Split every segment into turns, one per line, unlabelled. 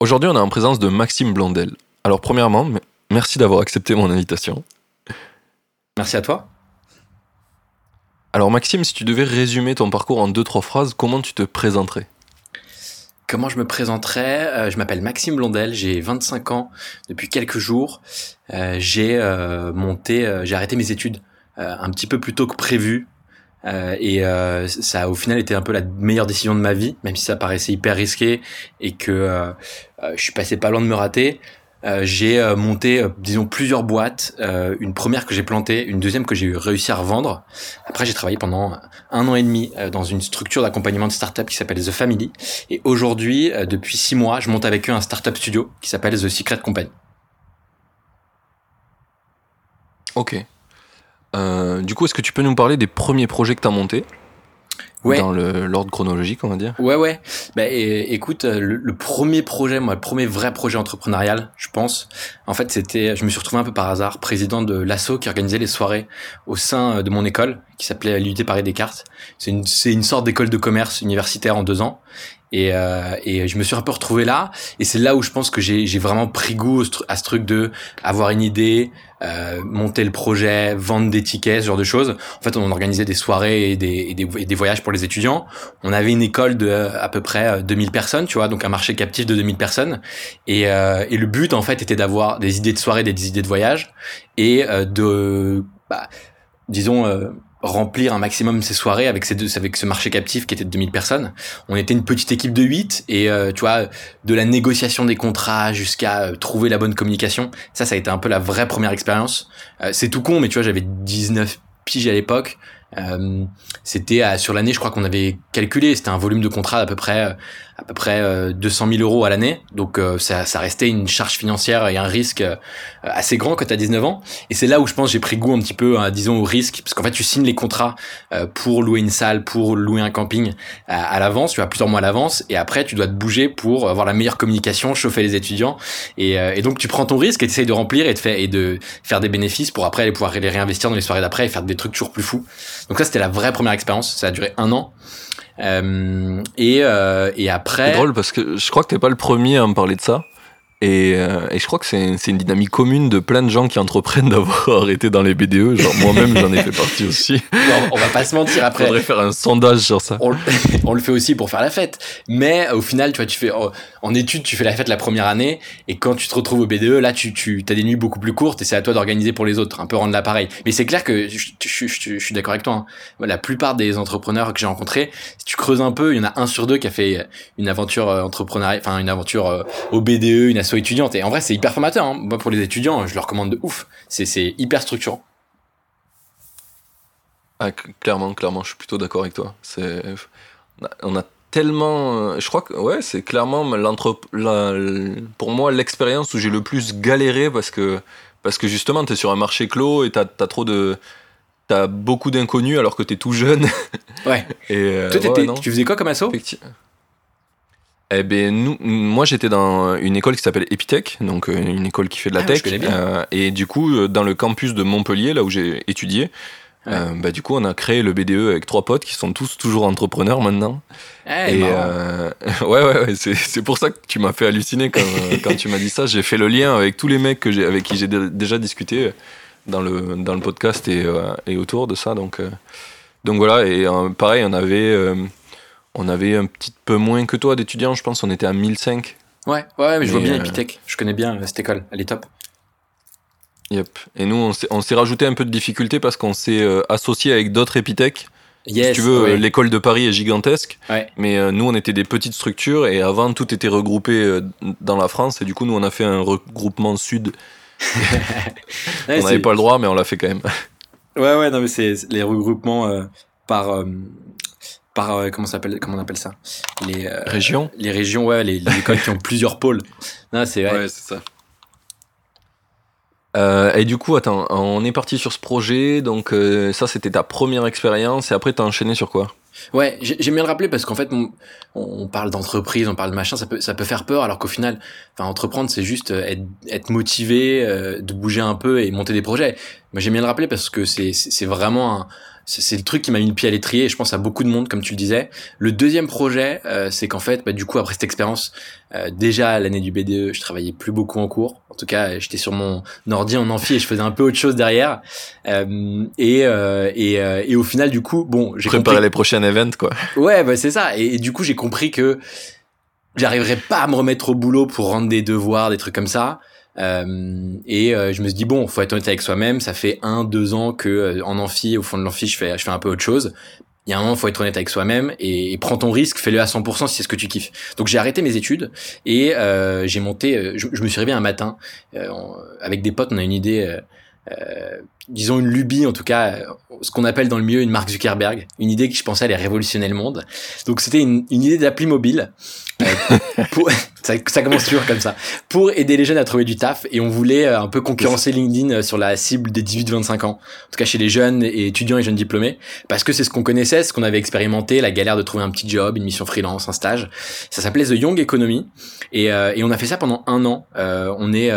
Aujourd'hui, on est en présence de Maxime Blondel. Alors, premièrement, merci d'avoir accepté mon invitation.
Merci à toi.
Alors, Maxime, si tu devais résumer ton parcours en deux, trois phrases, comment tu te présenterais?
Comment je me présenterai Euh, Je m'appelle Maxime Blondel, j'ai 25 ans depuis quelques jours. Euh, j'ai euh, monté, j'ai arrêté mes études un petit peu plus tôt que prévu. Euh, et euh, ça a au final été un peu la meilleure décision de ma vie, même si ça paraissait hyper risqué et que euh, euh, je suis passé pas loin de me rater. Euh, j'ai euh, monté, disons, plusieurs boîtes. Une première que j'ai plantée, une deuxième que j'ai réussi à revendre. Après, j'ai travaillé pendant un an et demi dans une structure d'accompagnement de start-up qui s'appelle The Family. Et aujourd'hui, depuis six mois, je monte avec eux un start-up studio qui s'appelle The Secret Company.
Ok. Euh, du coup, est-ce que tu peux nous parler des premiers projets que tu as montés
Ouais.
Dans l'ordre chronologique, on va dire.
Ouais, ouais. Bah, et- écoute, euh, le, le premier projet, moi, le premier vrai projet entrepreneurial, je pense, en fait, c'était, je me suis retrouvé un peu par hasard, président de l'ASSO qui organisait les soirées au sein euh, de mon école, qui s'appelait l'UT Paris Descartes. C'est une, c'est une sorte d'école de commerce universitaire en deux ans. Et, euh, et je me suis un peu retrouvé là. Et c'est là où je pense que j'ai j'ai vraiment pris goût à ce truc de avoir une idée, euh, monter le projet, vendre des tickets, ce genre de choses. En fait, on organisait des soirées et des, et des, et des voyages pour les étudiants. On avait une école de euh, à peu près euh, 2000 personnes, tu vois, donc un marché captif de 2000 personnes. Et, euh, et le but, en fait, était d'avoir des idées de soirée, des idées de voyage et euh, de, bah, disons, euh, remplir un maximum ces soirées avec ces deux, avec ce marché captif qui était de 2000 personnes. On était une petite équipe de 8 et euh, tu vois, de la négociation des contrats jusqu'à euh, trouver la bonne communication. Ça, ça a été un peu la vraie première expérience. Euh, c'est tout con, mais tu vois, j'avais 19 piges à l'époque. Euh, c'était sur l'année, je crois qu'on avait calculé, c'était un volume de contrat à peu près, euh, à peu près euh, 200 000 euros à l'année. Donc euh, ça, ça restait une charge financière et un risque euh, assez grand quand tu as 19 ans. Et c'est là où je pense j'ai pris goût un petit peu, à, disons, au risque, parce qu'en fait tu signes les contrats euh, pour louer une salle, pour louer un camping à, à l'avance, tu as plusieurs mois à l'avance, et après tu dois te bouger pour avoir la meilleure communication, chauffer les étudiants. Et, euh, et donc tu prends ton risque et tu essayes de remplir et de, faire, et de faire des bénéfices pour après aller pouvoir les réinvestir dans les soirées d'après et faire des trucs toujours plus fous. Donc ça c'était la vraie première expérience, ça a duré un an. Euh, et, euh, et après...
C'est drôle parce que je crois que t'es pas le premier à me parler de ça. Et, euh, et je crois que c'est c'est une dynamique commune de plein de gens qui entreprennent d'avoir arrêté dans les BDE. Genre moi-même, j'en ai fait partie aussi.
on, on va pas se mentir après.
Faudrait faire un sondage sur ça.
on, le- on le fait aussi pour faire la fête. Mais au final, tu vois, tu fais en, en études, tu fais la fête la première année, et quand tu te retrouves au BDE, là, tu, tu as des nuits beaucoup plus courtes, et c'est à toi d'organiser pour les autres, un peu rendre l'appareil. Mais c'est clair que je, je- je- je suis d'accord avec toi. hein. La plupart des entrepreneurs que j'ai rencontrés, si tu creuses un peu, il y en a un sur deux qui a fait une aventure euh, entrepreneuriale, enfin une aventure euh, au BDE, une asso étudiante. Et en vrai, c'est hyper formateur. hein. Moi, pour les étudiants, je leur recommande de ouf. C'est hyper structurant.
Ah, clairement, clairement, je suis plutôt d'accord avec toi. C'est, on a- tellement, euh, je crois que ouais, c'est clairement l'entrep- la- l- pour moi l'expérience où j'ai le plus galéré parce que parce que justement t'es sur un marché clos et t'as as trop de t'as beaucoup d'inconnus alors que t'es tout jeune.
Ouais.
Et euh,
Toi,
ouais,
tu faisais quoi comme asso?
Eh ben nous, moi j'étais dans une école qui s'appelle Epitech, donc euh, une école qui fait de la
Ah, je
tech.
connais bien.
euh, et du coup, euh, dans le campus de Montpellier, là où j'ai étudié,
Ouais.
euh, bah, du coup on a créé le BDE avec trois potes qui sont tous toujours entrepreneurs maintenant.
Eh,
et euh, ouais ouais, ouais c'est, c'est pour ça que tu m'as fait halluciner quand, quand tu m'as dit ça. J'ai fait le lien avec tous les mecs que j'ai, avec qui j'ai dé- déjà discuté dans le dans le podcast et, et autour de ça. Donc donc voilà et pareil on avait on avait un petit peu moins que toi d'étudiants, je pense. On était à 1005.
Ouais, ouais, mais je vois bien
euh,
Epitech. Je connais bien euh, cette école. Elle est top.
Yep. Et nous, on s'est, rajouté un peu de difficulté parce qu'on s'est euh, associé avec d'autres épithèques.
Yes,
si tu veux, l'école de Paris est gigantesque.
Ouais.
Mais euh, nous, on était des petites structures et avant, tout était regroupé euh, dans la France. Et du coup, nous, on a fait un regroupement sud.
Ouais,
on n'avait pas le droit, mais on l'a fait quand même.
Ouais, ouais, non, mais c'est les regroupements euh, par, euh, comment s'appelle comment on appelle ça?
Les régions
les régions ouais les, écoles qui ont plusieurs pôles.
Non c'est ouais, c'est ça. Et du coup, attends, on est parti sur ce projet, donc ça c'était ta première expérience, et après t'as enchaîné sur quoi?
Ouais, j'aime bien le rappeler parce qu'en fait, on, parle d'entreprise, on parle de machin, ça peut, ça peut faire peur, alors qu'au final, enfin, entreprendre, c'est juste euh, être, être motivé, euh, de bouger un peu et monter des projets. Mais j'aime bien le rappeler parce que c'est, c'est vraiment un, c'est le truc qui m'a mis le pied à l'étrier et je pense à beaucoup de monde comme tu le disais. Le deuxième projet, euh, c'est qu'en fait, bah, du coup après cette expérience, euh, déjà l'année du BDE, je travaillais plus beaucoup en cours. En tout cas, j'étais sur mon ordi en amphi et je faisais un peu autre chose derrière. Euh, et, euh, et, euh, et au final, du coup, bon,
j'ai préparé les prochains events quoi.
Ouais, bah c'est ça. Et, et, du coup, j'ai compris que j'arriverais pas à me remettre au boulot pour rendre des devoirs, des trucs comme ça. Euh, et euh, je me suis dit bon, faut être honnête avec soi-même. Ça fait un, deux ans que euh, en amphi, au fond de l'amphi, je fais, je fais un peu autre chose. Il y a un moment, faut être honnête avec soi-même et, prends ton risque, fais-le à 100% si c'est ce que tu kiffes. Donc j'ai arrêté mes études et j'ai monté. Je, me suis réveillé un matin avec des potes. On a une idée. Disons une lubie en tout cas, ce qu'on appelle dans le milieu une marque Zuckerberg, une idée qui je pensais allait révolutionner le monde. Donc c'était une, une idée d'appli mobile pour, ça, ça, commence toujours comme ça. Pour aider les jeunes à trouver du taf et on voulait euh, un peu concurrencer LinkedIn euh, sur la cible des 18-25 ans. En tout cas chez les jeunes et étudiants et jeunes diplômés. Parce que c'est ce qu'on connaissait, ce qu'on avait expérimenté, la galère de trouver un petit job, une mission freelance, un stage. Ça s'appelait The Young Economy. Et, euh, et on a fait ça pendant un an. Euh, on est,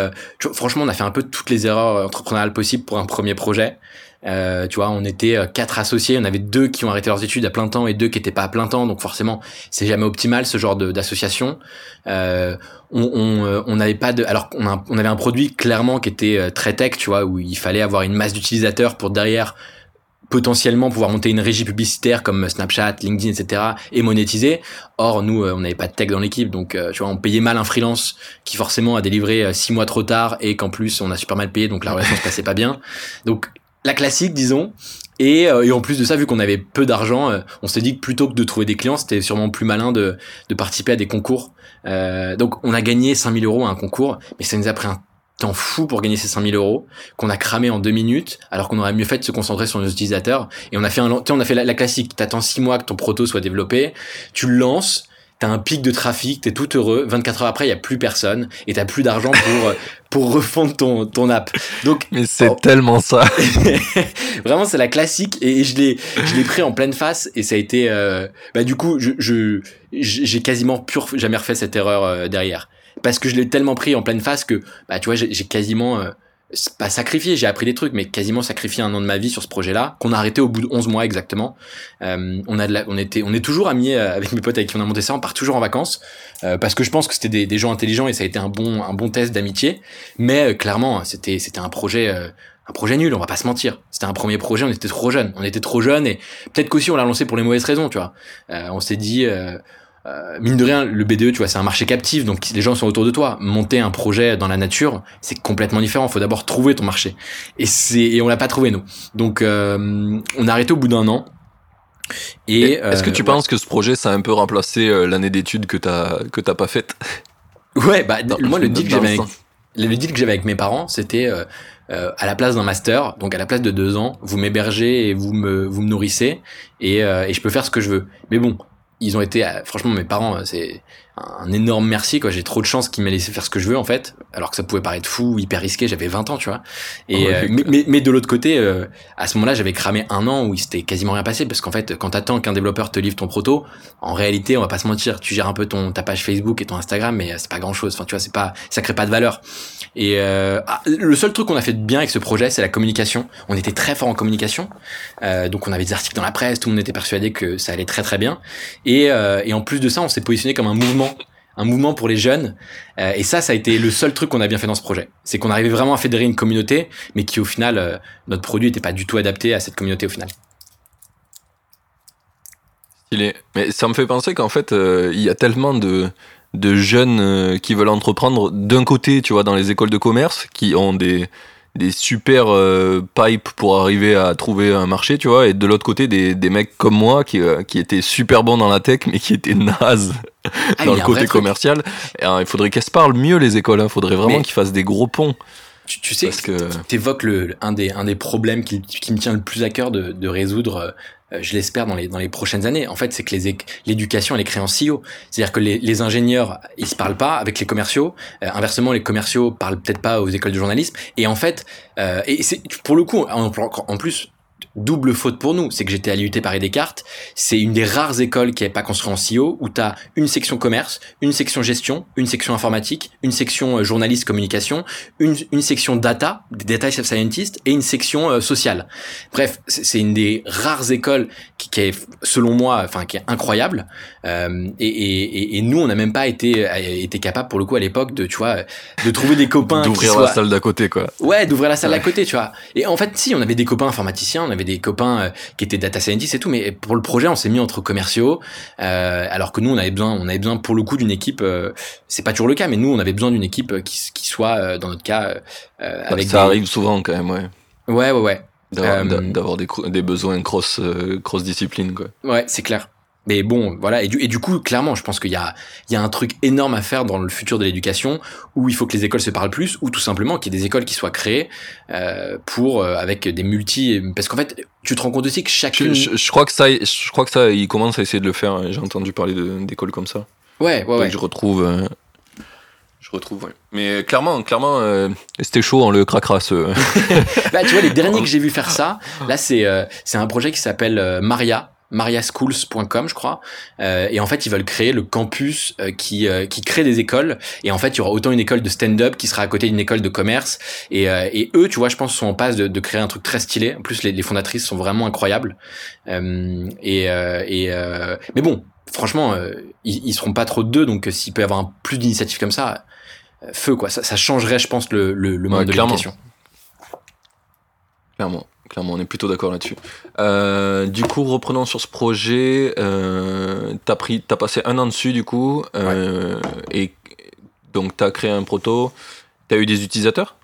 franchement, on a fait un peu toutes les erreurs entrepreneuriales possibles pour un premier projet. Euh, tu vois, on était euh, quatre associés, on avait deux qui ont arrêté leurs études à plein temps et deux qui étaient pas à plein temps, donc forcément, c'est jamais optimal ce genre d'association. Euh, on n'avait pas de, alors on, on, avait un produit clairement qui était très tech, tu vois, où il fallait avoir une masse d'utilisateurs pour derrière potentiellement pouvoir monter une régie publicitaire comme Snapchat, LinkedIn, etc. et monétiser. Or, nous, on n'avait pas de tech dans l'équipe, donc tu vois, on payait mal un freelance qui forcément a délivré six mois trop tard et qu'en plus on a super mal payé, donc la relation se passait pas bien. Donc la classique, disons. Et, euh, et, en plus de ça, vu qu'on avait peu d'argent, euh, on s'est dit que plutôt que de trouver des clients, c'était sûrement plus malin de, de participer à des concours. Euh, donc on a gagné 5000 euros à un concours, mais ça nous a pris un temps fou pour gagner ces 5000 euros qu'on a cramé en deux minutes, alors qu'on aurait mieux fait de se concentrer sur nos utilisateurs. Et on a fait un, on a fait la, la classique. T'attends six mois que ton proto soit développé, tu le lances, t'as un pic de trafic, t'es tout heureux. 24 heures après, il y a plus personne et t'as plus d'argent pour pour refondre ton ton app. Donc
mais c'est oh. tellement ça.
Vraiment, c'est la classique et je l'ai je l'ai pris en pleine face et ça a été euh, bah du coup je je j'ai quasiment pur jamais refait cette erreur euh, derrière parce que je l'ai tellement pris en pleine face que bah tu vois j'ai quasiment pas sacrifié, j'ai appris des trucs, mais quasiment sacrifié un an de ma vie sur ce projet-là, qu'on a arrêté au bout de 11 mois exactement. Euh, on a de la, on était, on est toujours amis euh, avec mes potes avec qui on a monté ça, on part toujours en vacances, euh, parce que je pense que c'était des, des, gens intelligents et ça a été un bon, un bon test d'amitié. Mais euh, clairement, c'était, un projet, euh, un projet nul, on va pas se mentir. C'était un premier projet, on était trop jeunes, on était trop jeunes et peut-être qu'aussi on l'a lancé pour les mauvaises raisons, tu vois. on s'est dit euh, mine de rien, le BDE, tu vois, c'est un marché captif, donc les gens sont autour de toi. Monter un projet dans la nature, c'est complètement différent. Il faut d'abord trouver ton marché, et c'est et on l'a pas trouvé nous. Donc euh, on a arrêté au bout d'un an.
Et est-ce que tu euh, penses que ce projet, ça a un peu remplacé l'année d'études que t'as que t'as pas faite?
Ouais, bah moi le deal que j'avais, avec, le deal que j'avais avec mes parents, c'était à la place d'un master, donc à la place de deux ans, vous m'hébergez et vous me vous me nourrissez et, et je peux faire ce que je veux. Mais bon, ils ont été, franchement, mes parents, euh, c'est un énorme merci quoi. J'ai trop de chance qu'ils m'aient laissé faire ce que je veux en fait. Alors que ça pouvait paraître fou hyper risqué j'avais 20 ans tu vois. Et euh, mais, mais, de l'autre côté à ce moment-là j'avais cramé un an où il s'était quasiment rien passé. Parce qu'en fait quand t'attends qu'un développeur te livre ton proto en réalité on va pas se mentir tu gères un peu ton ta page Facebook et ton Instagram mais c'est pas grand chose enfin tu vois c'est pas ça crée pas de valeur. Et ah, le seul truc qu'on a fait de bien avec ce projet c'est la communication. On était très fort en communication. Donc on avait des articles dans la presse tout le monde était persuadé que ça allait très très bien. Et, et en plus de ça on s'est positionné comme un mouvement un mouvement pour les jeunes. Euh, et ça, ça a été le seul truc qu'on a bien fait dans ce projet. C'est qu'on arrivait vraiment à fédérer une communauté, mais qui au final, euh, notre produit n'était pas du tout adapté à cette communauté au final.
Mais ça me fait penser qu'en fait, euh, il y a tellement de, de jeunes qui veulent entreprendre. D'un côté, tu vois, dans les écoles de commerce, qui ont des, des super pipes pour arriver à trouver un marché, tu vois, et de l'autre côté des, des mecs comme moi qui, qui étaient super bons dans la tech mais qui étaient nazes ah, dans le côté commercial. Et, il faudrait qu'elles se parlent mieux les écoles, il hein. faudrait vraiment qu'ils fassent des gros ponts.
Tu, tu sais, que tu évoques le, un, des, un des problèmes qui, qui me tient le plus à cœur de, de résoudre euh, je l'espère dans les dans les prochaines années. En fait, c'est que les l'éducation elle est créée en silo. C'est-à-dire que les, les, ingénieurs ils se parlent pas avec les commerciaux. Euh, inversement, les commerciaux parlent peut-être pas aux écoles de journalisme. Et en fait, euh, et c'est pour le coup en, en plus double faute pour nous, c'est que j'étais à l'IUT Paris Descartes, c'est une des rares écoles qui n'est pas construite en CEO, où tu as une section commerce, une section gestion, une section informatique, une section euh, journaliste communication, une, une section data, des data scientists, et une section euh, sociale. Bref, c'est une des rares écoles qui, qui, est, selon moi, enfin qui est incroyable, euh, et, et, et, nous, on n'a même pas été, été capable, pour le coup, à l'époque, de, tu vois, de trouver des copains...
d'ouvrir la salle d'à côté, quoi.
Ouais, d'ouvrir la salle d'à côté, tu vois. Et en fait, si, on avait des copains informaticiens, on avait des copains euh, qui étaient data scientists et tout, mais pour le projet, on s'est mis entre commerciaux, euh, alors que nous, on avait besoin, on avait besoin pour le coup d'une équipe. Euh, c'est pas toujours le cas, mais nous, on avait besoin d'une équipe qui, qui soit, dans notre cas, avec.
Ça arrive souvent quand même, ouais.
Ouais, ouais, ouais.
D'avoir des, des, besoins cross cross discipline, quoi.
Ouais, c'est clair. Mais bon, voilà. Et du, et du coup, clairement, je pense qu'il y a, il y a un truc énorme à faire dans le futur de l'éducation où il faut que les écoles se parlent plus ou tout simplement qu'il y ait des écoles qui soient créées euh, pour euh, avec des multi. Parce qu'en fait, tu te rends compte aussi que chacune.
Je, je, crois que ça, je crois que ça, ils commencent à essayer de le faire. J'ai entendu parler d'écoles comme ça.
Ouais, ouais, ouais.
je retrouve. Euh, je retrouve, ouais. Mais clairement, clairement, euh, c'était chaud, on le craquera ce.
bah, tu vois, les derniers que j'ai vu faire ça, là, c'est c'est un projet qui s'appelle Maria mariaschools.com je crois. Euh, et en fait ils veulent créer le campus euh, qui euh, qui crée des écoles. Et en fait il y aura autant une école de stand-up qui sera à côté d'une école de commerce. Et, et eux tu vois je pense sont en passe de, de créer un truc très stylé. En plus les, les fondatrices sont vraiment incroyables. Et et mais bon franchement ils, ils seront pas trop deux. Donc s'il peut y avoir un, plus d'initiatives comme ça feu quoi. Ça, ça changerait je pense le le, le monde de l'éducation.
Clairement clairement, on est plutôt d'accord là-dessus. Euh, du coup, reprenons sur ce projet. Euh, t'as pris, t'as passé un an dessus du coup, euh, et donc t'as créé un proto. T'as eu des utilisateurs?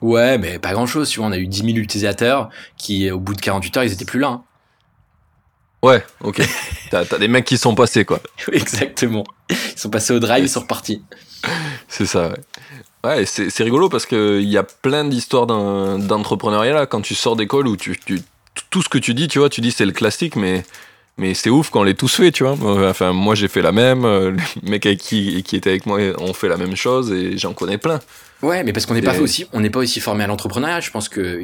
Ouais, mais pas grand-chose. Tu vois, on a eu 10 000 utilisateurs qui, au bout de 48 heures, ils étaient plus là. Hein.
Ouais, ok. t'as, des mecs qui sont passés quoi.
Exactement. Ils sont passés au drive, ils sont repartis.
C'est ça. Ouais. Ouais, c'est rigolo parce qu'il y a plein d'histoires d'entrepreneuriat là. Quand tu sors d'école où tu, tu, tout ce que tu dis, tu vois, tu dis c'est le classique, mais, mais c'est ouf quand on l'est tous fait, tu vois. Enfin, moi j'ai fait la même, euh, les mecs qui, qui étaient avec moi ont fait la même chose et j'en connais plein.
Ouais, mais parce qu'on n'est pas aussi, on n'est pas aussi formé à l'entrepreneuriat. Je pense que,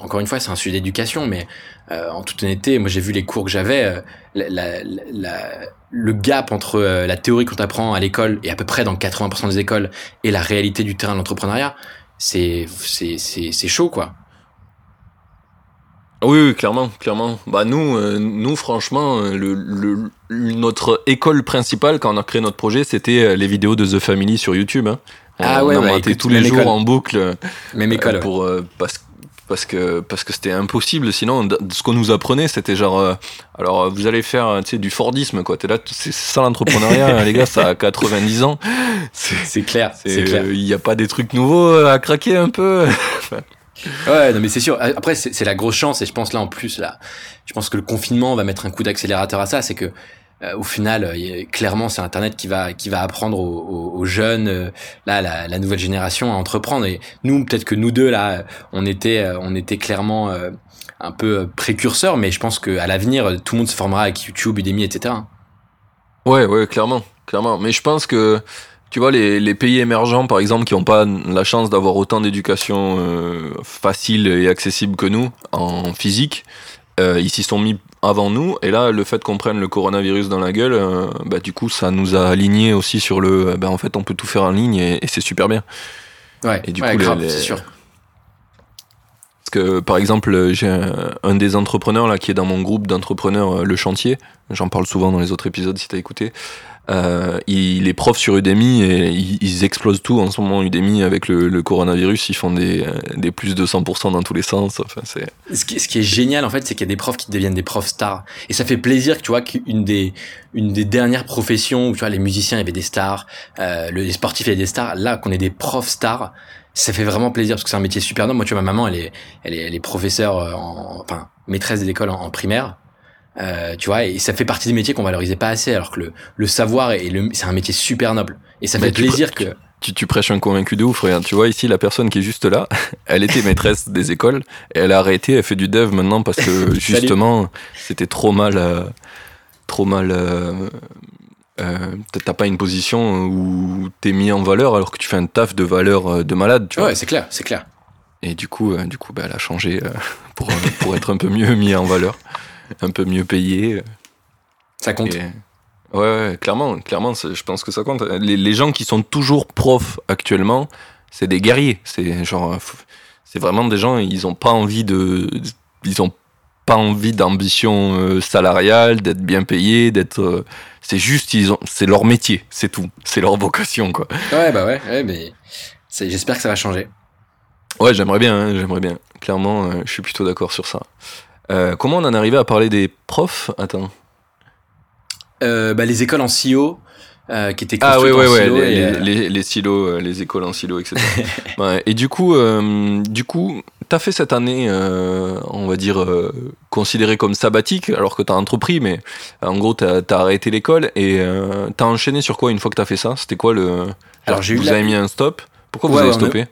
encore une fois, c'est un sujet d'éducation, mais euh, en toute honnêteté, moi j'ai vu les cours que j'avais, euh, la, la, le gap entre euh, la théorie qu'on apprend à l'école et à peu près dans 80% des écoles et la réalité du terrain de l'entrepreneuriat, c'est c'est c'est chaud quoi.
Oui, oui, clairement, clairement. Bah nous, nous franchement, le, le, notre école principale quand on a créé notre projet, c'était les vidéos de The Family sur YouTube. Hein.
Ah ouais,
on
bah,
tous les jours en boucle.
Même école.
Euh, pour, euh, parce, parce que parce que c'était impossible. Sinon, ce qu'on nous apprenait, c'était genre, euh, alors vous allez faire, tu sais, du Fordisme, quoi. T'es là, c'est ça l'entrepreneuriat, hein, les gars, ça a 90 ans.
C'est clair. C'est clair.
Il n'y a pas des trucs nouveaux à craquer un peu.
Ouais, non, mais c'est sûr. Après, c'est la grosse chance, et je pense là en plus, là, je pense que le confinement va mettre un coup d'accélérateur à ça. C'est que euh, au final, euh, clairement, c'est Internet qui va qui va apprendre aux, jeunes, euh, là, la, la, nouvelle génération à entreprendre. Et nous, peut-être que nous deux là, on était on était clairement un peu précurseurs, mais je pense que à l'avenir, tout le monde se formera avec YouTube, Udemy, etc.
Ouais, ouais, clairement, clairement. Mais je pense que tu vois, les, les pays émergents, par exemple, qui n'ont pas la chance d'avoir autant d'éducation facile et accessible que nous en physique, euh, ils s'y sont mis avant nous. Et là, le fait qu'on prenne le coronavirus dans la gueule, euh, bah, du coup, ça nous a aligné aussi sur le. Bah, en fait, on peut tout faire en ligne et, c'est super bien.
Ouais, et du coup, c'est sûr.
Parce que, par exemple, j'ai un, des entrepreneurs là qui est dans mon groupe d'entrepreneurs, euh, Le Chantier. J'en parle souvent dans les autres épisodes si t'as écouté. Euh, il est prof sur Udemy et ils, explosent tout en ce moment Udemy avec le, coronavirus. Ils font des, des, plus de 100% dans tous les sens. Enfin, c'est...
Ce, qui, ce qui est génial en fait, c'est qu'il y a des profs qui deviennent des profs stars. Et ça fait plaisir tu vois qu'une des, une des dernières professions où tu vois les musiciens avait des stars, euh, les sportifs il y avait des stars. Là, qu'on ait des profs stars, ça fait vraiment plaisir parce que c'est un métier super noble. Moi, tu vois, ma maman, elle est, elle est, elle est professeure, euh, en, enfin maîtresse d'école en, en primaire. Euh, tu vois, et ça fait partie des métiers qu'on valorisait pas assez, alors que le, le savoir le, c'est un métier super noble. Et ça fait plaisir que.
tu, tu, prêches un convaincu de ouf. Regarde, tu vois ici la personne qui est juste là, elle était maîtresse des écoles et elle a arrêté, elle fait du dev maintenant parce que justement c'était trop mal, euh, trop mal. Euh, euh, T'as pas une position où t'es mis en valeur alors que tu fais un taf de valeur de malade. Tu
ouais, c'est clair, c'est clair.
Et du coup, du coup, bah, elle a changé pour pour être un peu mieux mis en valeur, un peu mieux payé.
Ça compte.
Ouais, clairement, clairement, je pense que ça compte. Les, les, gens qui sont toujours profs actuellement, c'est des guerriers. C'est genre, c'est vraiment des gens, ils ont pas envie de, ils ont pas envie d'ambition euh, salariale, d'être bien payés, d'être. Euh, c'est juste, ils ont, c'est leur métier, c'est tout, c'est leur vocation, quoi.
Ouais, bah ouais, ouais mais j'espère que ça va changer.
Ouais, j'aimerais bien, hein, j'aimerais bien. Clairement, euh, je suis plutôt d'accord sur ça. Comment on en est arrivé à parler des profs Attends.
Euh, bah, les écoles en silo. Euh, qui étaient
ah oui, oui, oui, les, euh, les, les, silos, les écoles en silo, etc. ouais, et du coup, du coup, t'as fait cette année, on va dire, considérée comme sabbatique, alors que t'as entrepris, mais en gros, t'as as arrêté l'école et t'as enchaîné sur quoi une fois que t'as fait ça? C'était quoi le Alors, j'ai. Vous avez mis un stop? Pourquoi vous avez stoppé?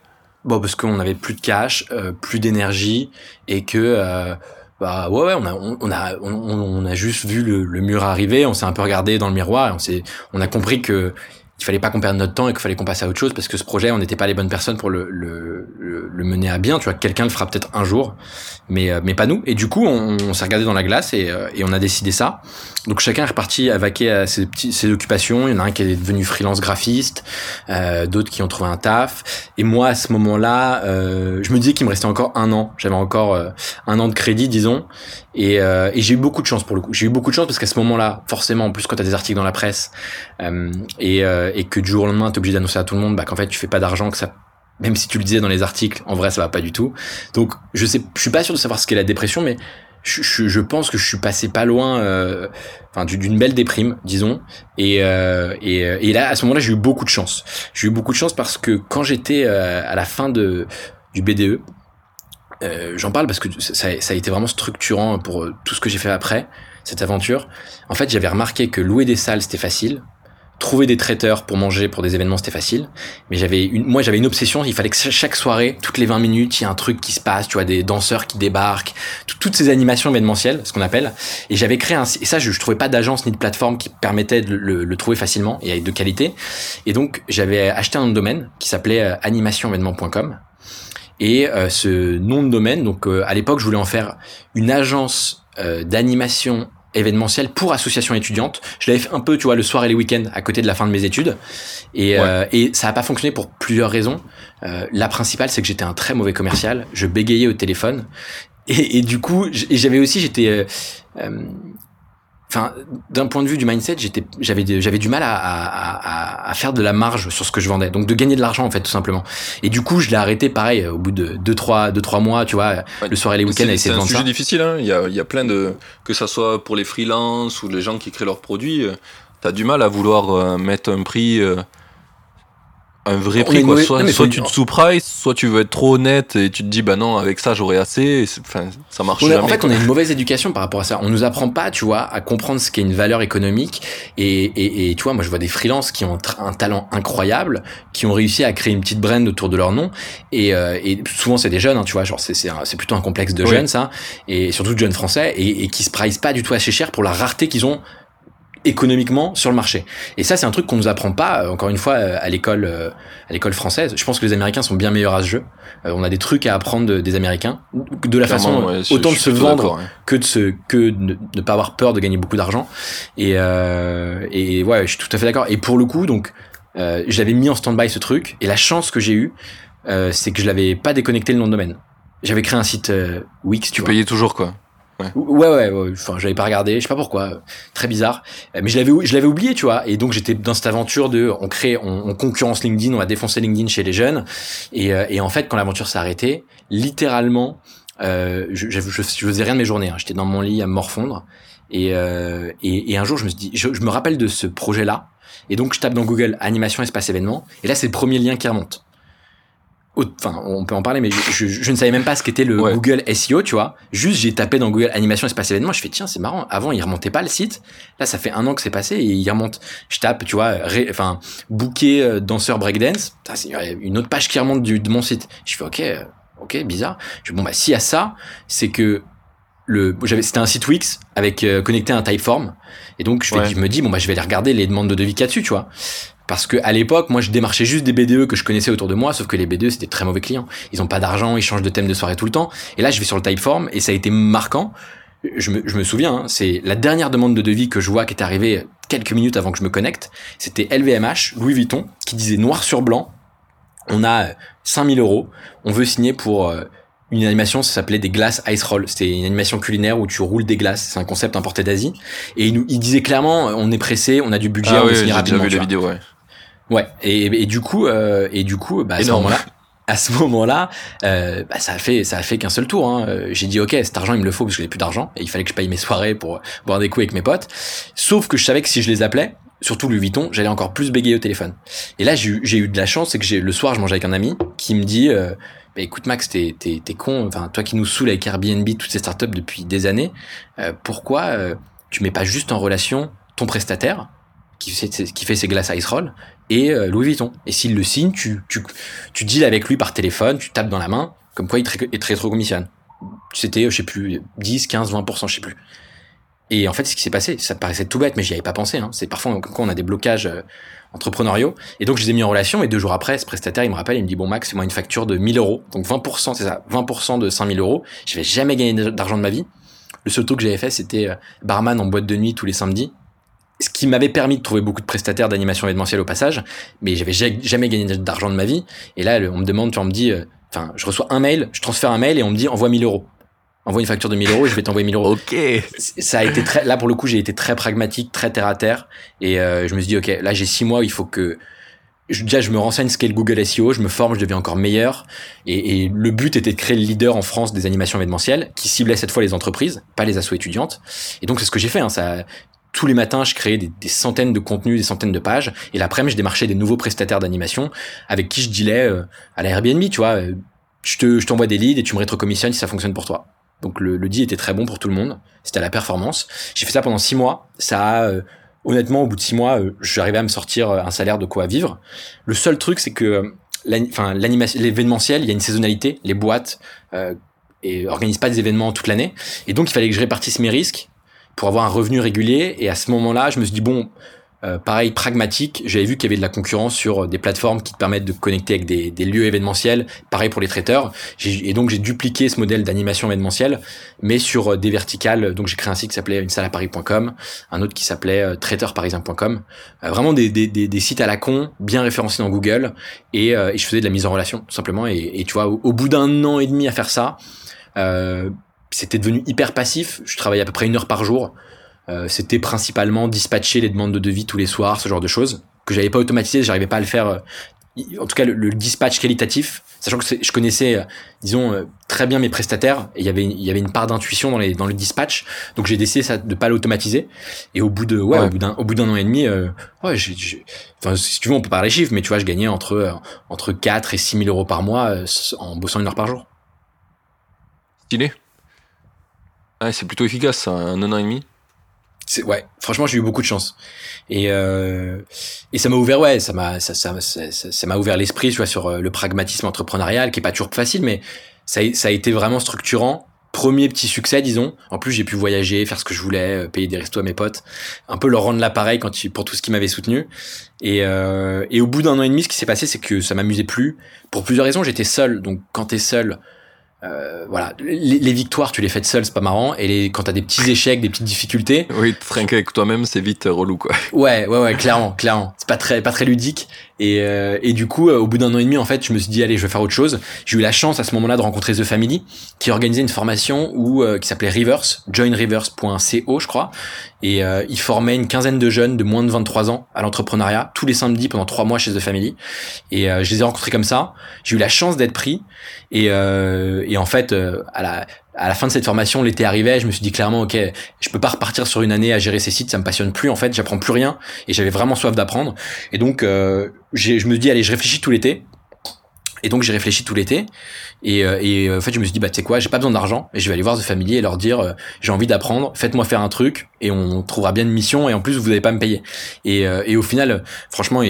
Bon, parce qu'on avait plus de cash, plus d'énergie et que bah ouais, ouais on a on, a on, a juste vu le, le mur arriver, on s'est un peu regardé dans le miroir et on s'est on a compris que il fallait pas qu'on perde notre temps et qu'il fallait qu'on passe à autre chose parce que ce projet, on n'était pas les bonnes personnes pour le, mener à bien. Tu vois, quelqu'un le fera peut-être un jour, mais, euh, mais pas nous. Et du coup, on, s'est regardé dans la glace et, euh, et, on a décidé ça. Donc chacun est reparti à vaquer à ses, occupations. Il y en a un qui est devenu freelance graphiste, euh, d'autres qui ont trouvé un taf. Et moi, à ce moment-là, je me disais qu'il me restait encore un an. J'avais encore un an de crédit, disons. Et, et j'ai eu beaucoup de chance pour le coup. J'ai eu beaucoup de chance parce qu'à ce moment-là, forcément, en plus quand tu as des articles dans la presse et euh, et que du jour au lendemain t'es obligé d'annoncer à tout le monde bah, qu'en fait tu fais pas d'argent que ça même si tu le disais dans les articles en vrai ça va pas du tout. Donc je sais je suis pas sûr de savoir ce qu'est la dépression mais je, je, pense que je suis passé pas loin euh, enfin d'une belle déprime disons. Et, euh, et, et là à ce moment-là j'ai eu beaucoup de chance. J'ai eu beaucoup de chance parce que quand j'étais à la fin de du BDE j'en parle parce que ça, ça a été vraiment structurant pour tout ce que j'ai fait après cette aventure. En fait j'avais remarqué que louer des salles c'était facile. Trouver des traiteurs pour manger pour des événements c'était facile. Mais j'avais une moi j'avais une obsession il fallait que chaque soirée toutes les 20 minutes il y a un truc qui se passe tu vois des danseurs qui débarquent toutes ces animations événementielles ce qu'on appelle. Et j'avais créé un et ça je, je trouvais pas d'agence ni de plateforme qui permettait de le, le, trouver facilement et avec de qualité. Et donc j'avais acheté un domaine qui s'appelait euh, animationévénement.com et euh, ce nom de domaine donc euh, à l'époque je voulais en faire une agence d'animation événementiel pour association étudiante. Je l'avais fait un peu, tu vois, le soir et les week-ends à côté de la fin de mes études. Et, euh, et ça n'a pas fonctionné pour plusieurs raisons. Euh, la principale, c'est que j'étais un très mauvais commercial. Je bégayais au téléphone. Et, et du coup, j'avais aussi, j'étais... Euh, euh enfin d'un point de vue du mindset j'étais j'avais j'avais du mal à, à, à, faire de la marge sur ce que je vendais. Donc de gagner de l'argent en fait tout simplement. Et du coup je l'ai arrêté pareil au bout de deux trois deux trois mois tu vois le soir et les week-ends à essayer
de
vendre
c'est un sujet difficile hein. il y a il y a plein de que ça soit pour les freelances ou les gens qui créent leurs produits euh, t'as du mal à vouloir euh, mettre un prix euh, un vrai prix quoi. soit, soit tu te sous-price soit tu veux être trop honnête et tu te dis bah non avec ça j'aurai assez enfin ça marche jamais,
en fait on a une mauvaise éducation par rapport à ça. On nous apprend pas tu vois à comprendre ce qu'est une valeur économique. Et, et, et, tu vois moi je vois des freelances qui ont un talent incroyable qui ont réussi à créer une petite brand autour de leur nom. Et, euh, et souvent c'est des jeunes hein, tu vois genre c'est c'est plutôt un complexe de jeunes ça. Et surtout de jeunes français et, et qui se price pas du tout assez cher pour la rareté qu'ils ont économiquement sur le marché. Et ça, c'est un truc qu'on nous apprend pas, euh, encore une fois, euh, à l'école, euh, à l'école française. Je pense que les Américains sont bien meilleurs à ce jeu. on a des trucs à apprendre des Américains, de la façon autant de se vendre que de se, que de ne pas avoir peur de gagner beaucoup d'argent. Et, et ouais, je suis tout à fait d'accord. Et pour le coup, donc, j'avais mis en stand-by ce truc. Et la chance que j'ai eue, c'est que je l'avais pas déconnecté le nom de domaine. J'avais créé un site Wix, tu,
payais toujours quoi.
Ouais. ouais, ouais, Enfin, j'avais pas regardé, je sais pas pourquoi. Très bizarre. Euh, mais je l'avais, je l'avais oublié, tu vois. Et donc, j'étais dans cette aventure de, on crée, on, concurrence LinkedIn, on va défoncer LinkedIn chez les jeunes. Et, euh, et en fait, quand l'aventure s'est arrêtée, littéralement, euh, je, je, je, faisais rien de mes journées. Hein. J'étais dans mon lit à me morfondre. Et, euh, et, et, un jour, je me suis dit, je, je me rappelle de ce projet-là. Et donc, je tape dans Google animation espace événement. Et là, c'est le premier lien qui remonte enfin, on peut en parler, mais je, je, ne savais même pas ce qu'était le Google SEO, tu vois. Juste, j'ai tapé dans Google animation espace événement, je fais tiens, c'est marrant. Avant, il remontait pas le site. Là, ça fait un an que c'est passé et il remonte. Je tape, tu vois, enfin, booker euh, danseur breakdance. C'est une autre page qui remonte du, de mon site. Je fais ok, euh, ok, bizarre. Je bon bah s'il y a ça, c'est que le, j'avais, c'était un site Wix avec euh, connecté à un Typeform. Et donc, je, je me dis, bon, bah, je vais aller regarder les demandes de devis qu'il y a dessus, tu vois. Parce que à l'époque, moi, je démarchais juste des BDE que je connaissais autour de moi, sauf que les BDE, c'était très mauvais clients. Ils ont pas d'argent, ils changent de thème de soirée tout le temps. Et là, je vais sur le Typeform et ça a été marquant. Je me, je me souviens, hein, c'est la dernière demande de devis que je vois qui est arrivée quelques minutes avant que je me connecte. C'était LVMH, Louis Vuitton, qui disait noir sur blanc, on a 5000 euros, on veut signer pour euh, une animation, ça s'appelait des glaces ice roll. C'était une animation culinaire où tu roules des glaces. C'est un concept importé d'Asie. Et il, nous, il disait clairement, on est pressé, on a du budget,
ah
on
oui,
finir
j'ai déjà vu la vidéo, ouais.
Ouais. Et, et, du coup, euh, et du coup, bah, à ce moment-là, à ce moment-là, euh, bah, ça a fait, ça a fait qu'un seul tour. Hein. J'ai dit ok, cet argent il me le faut parce que j'ai plus d'argent et il fallait que je paye mes soirées pour boire des coups avec mes potes. Sauf que je savais que si je les appelais, surtout Louis Vuitton, j'allais encore plus bégayer au téléphone. Et là, j'ai eu de la chance, c'est que j'ai le soir, je mangeais avec un ami qui me dit euh, bah, écoute Max, t'es t'es con, enfin toi qui nous saoules avec Airbnb, toutes ces startups depuis des années, euh, pourquoi euh, tu mets pas juste en relation ton prestataire qui fait, qui fait ses glaces ice roll et euh, Louis Vuitton. Et s'il le signe, tu, tu, tu deals avec lui par téléphone, tu tapes dans la main, comme quoi il te, il te. C'était, je sais plus, 10, 15, 20%, je sais plus. Et en fait, ce qui s'est passé, ça paraissait tout bête, mais j'y avais pas pensé. Hein. C'est parfois quoi on a des blocages entrepreneuriaux. Et donc, je les ai mis en relation. Et deux jours après, ce prestataire, il me rappelle, il me dit, bon, Max, fais-moi une facture de 1000 euros. Donc, 20%, c'est ça, 20% de 5000 euros. Je vais jamais gagner d'argent de ma vie. Le seul taux que j'avais fait, c'était euh, barman en boîte de nuit tous les samedis. Ce qui m'avait permis de trouver beaucoup de prestataires d'animation événementielle au passage. Mais j'avais jamais gagné d'argent de ma vie. Et là, on me demande, tu vois, on me dit, euh, enfin, je reçois un mail, je transfère un mail et on me dit, envoie 1000 euros envoie une facture de 1000 euros, je vais t'envoyer 1000 euros.
Ok.
Ça a été très, là pour le coup, j'ai été très pragmatique, très terre à terre, et euh, je me suis dit, ok, là j'ai six mois, il faut que je, déjà je me renseigne ce qu'est le Google SEO, je me forme, je deviens encore meilleur, et, et, le but était de créer le leader en France des animations événementielles, qui ciblait cette fois les entreprises, pas les assos étudiantes. Et donc c'est ce que j'ai fait. Hein, ça, tous les matins, je créais des, centaines de contenus, des centaines de pages, et l'après-midi, je démarchais des nouveaux prestataires d'animation avec qui je dealais euh, à la Airbnb, tu vois. Euh, je te, je t'envoie des leads et tu me rétrocommissionnes si ça fonctionne pour toi. Donc le, le deal était très bon pour tout le monde. C'était à la performance. J'ai fait ça pendant six mois. Ça a, euh, honnêtement, au bout de six mois, euh, j'arrivais à me sortir un salaire de quoi vivre. Le seul truc, c'est que l'événementiel, il y a une saisonnalité. Les boîtes euh, et organisent pas des événements toute l'année. Et donc il fallait que je répartisse mes risques pour avoir un revenu régulier. Et à ce moment-là, je me suis dit bon, euh, pareil, pragmatique, j'avais vu qu'il y avait de la concurrence sur euh, des plateformes qui te permettent de connecter avec des, des lieux événementiels, pareil pour les traiteurs. Et donc j'ai dupliqué ce modèle d'animation événementielle, mais sur euh, des verticales. Donc j'ai créé un site qui s'appelait une salle à Paris.com, un autre qui s'appelait traiteurparisien.com. vraiment des, des, des, sites à la con, bien référencés dans Google, et, et je faisais de la mise en relation, tout simplement. Et, tu vois, au, au, bout d'un an et demi à faire ça, c'était devenu hyper passif. Je travaillais à peu près une heure par jour. Euh, c'était principalement dispatcher les demandes de devis tous les soirs, ce genre de choses que j'avais pas automatisé, j'arrivais pas à le faire. Euh, en tout cas, le, dispatch qualitatif, sachant que je connaissais, euh, disons, très bien mes prestataires, et il y avait, il y avait une part d'intuition dans, les, dans le dispatch, donc j'ai décidé ça, de pas l'automatiser. Et au bout de, ouais, au bout d'un, au bout d'un an et demi, ouais, j'ai, enfin, si tu veux, on peut parler chiffres, mais tu vois, je gagnais entre, entre 4 et 6 000 euros par mois en bossant une heure par jour.
Stylé. C'est plutôt efficace, ça, un an et demi.
Ouais franchement j'ai eu beaucoup de chance. Et euh, et ça m'a ouvert ouais ça m'a ça ça ça m'a ouvert l'esprit tu vois sur euh, le pragmatisme entrepreneurial qui est pas toujours facile mais ça ça a été vraiment structurant. Premier petit succès disons. En plus j'ai pu voyager faire ce que je voulais euh, payer des restos à mes potes. Un peu leur rendre l'appareil quand pour tout ce qui m'avait soutenu. Et euh, et au bout d'un an et demi ce qui s'est passé c'est que ça m'amusait plus. Pour plusieurs raisons j'étais seul. Donc quand t'es seul euh, voilà, les, les, victoires, tu les fais seul, c'est pas marrant. Et les, quand t'as des petits échecs, des petites difficultés.
Oui, trinquer avec toi-même, c'est vite relou, quoi.
Ouais, ouais, ouais, clairement, clairement. C'est pas très, pas très ludique. Et, euh, et du coup, euh, au bout d'un an et demi, en fait, je me suis dit, allez, je vais faire autre chose. J'ai eu la chance à ce moment-là de rencontrer The Family, qui organisait une formation où, euh, qui s'appelait Rivers, joinrivers.co, je crois. Et il formait une quinzaine de jeunes de moins de 23 ans à l'entrepreneuriat tous les samedis pendant trois mois chez The Family. Et je les ai rencontrés comme ça. J'ai eu la chance d'être pris. Et, et en fait, à la à la fin de cette formation, l'été arrivait, je me suis dit clairement, ok, je peux pas repartir sur une année à gérer ces sites, ça me passionne plus en fait, j'apprends plus rien et j'avais vraiment soif d'apprendre. Et donc, euh, je me dis, allez, je réfléchis tout l'été. Et donc j'ai réfléchi tout l'été. Et, euh, et en fait je me suis dit bah tu sais quoi j'ai pas besoin d'argent et je vais aller voir The Family et leur dire euh, j'ai envie d'apprendre faites-moi faire un truc et on trouvera bien une mission et en plus vous n'allez pas me payer. Et, euh, et au final franchement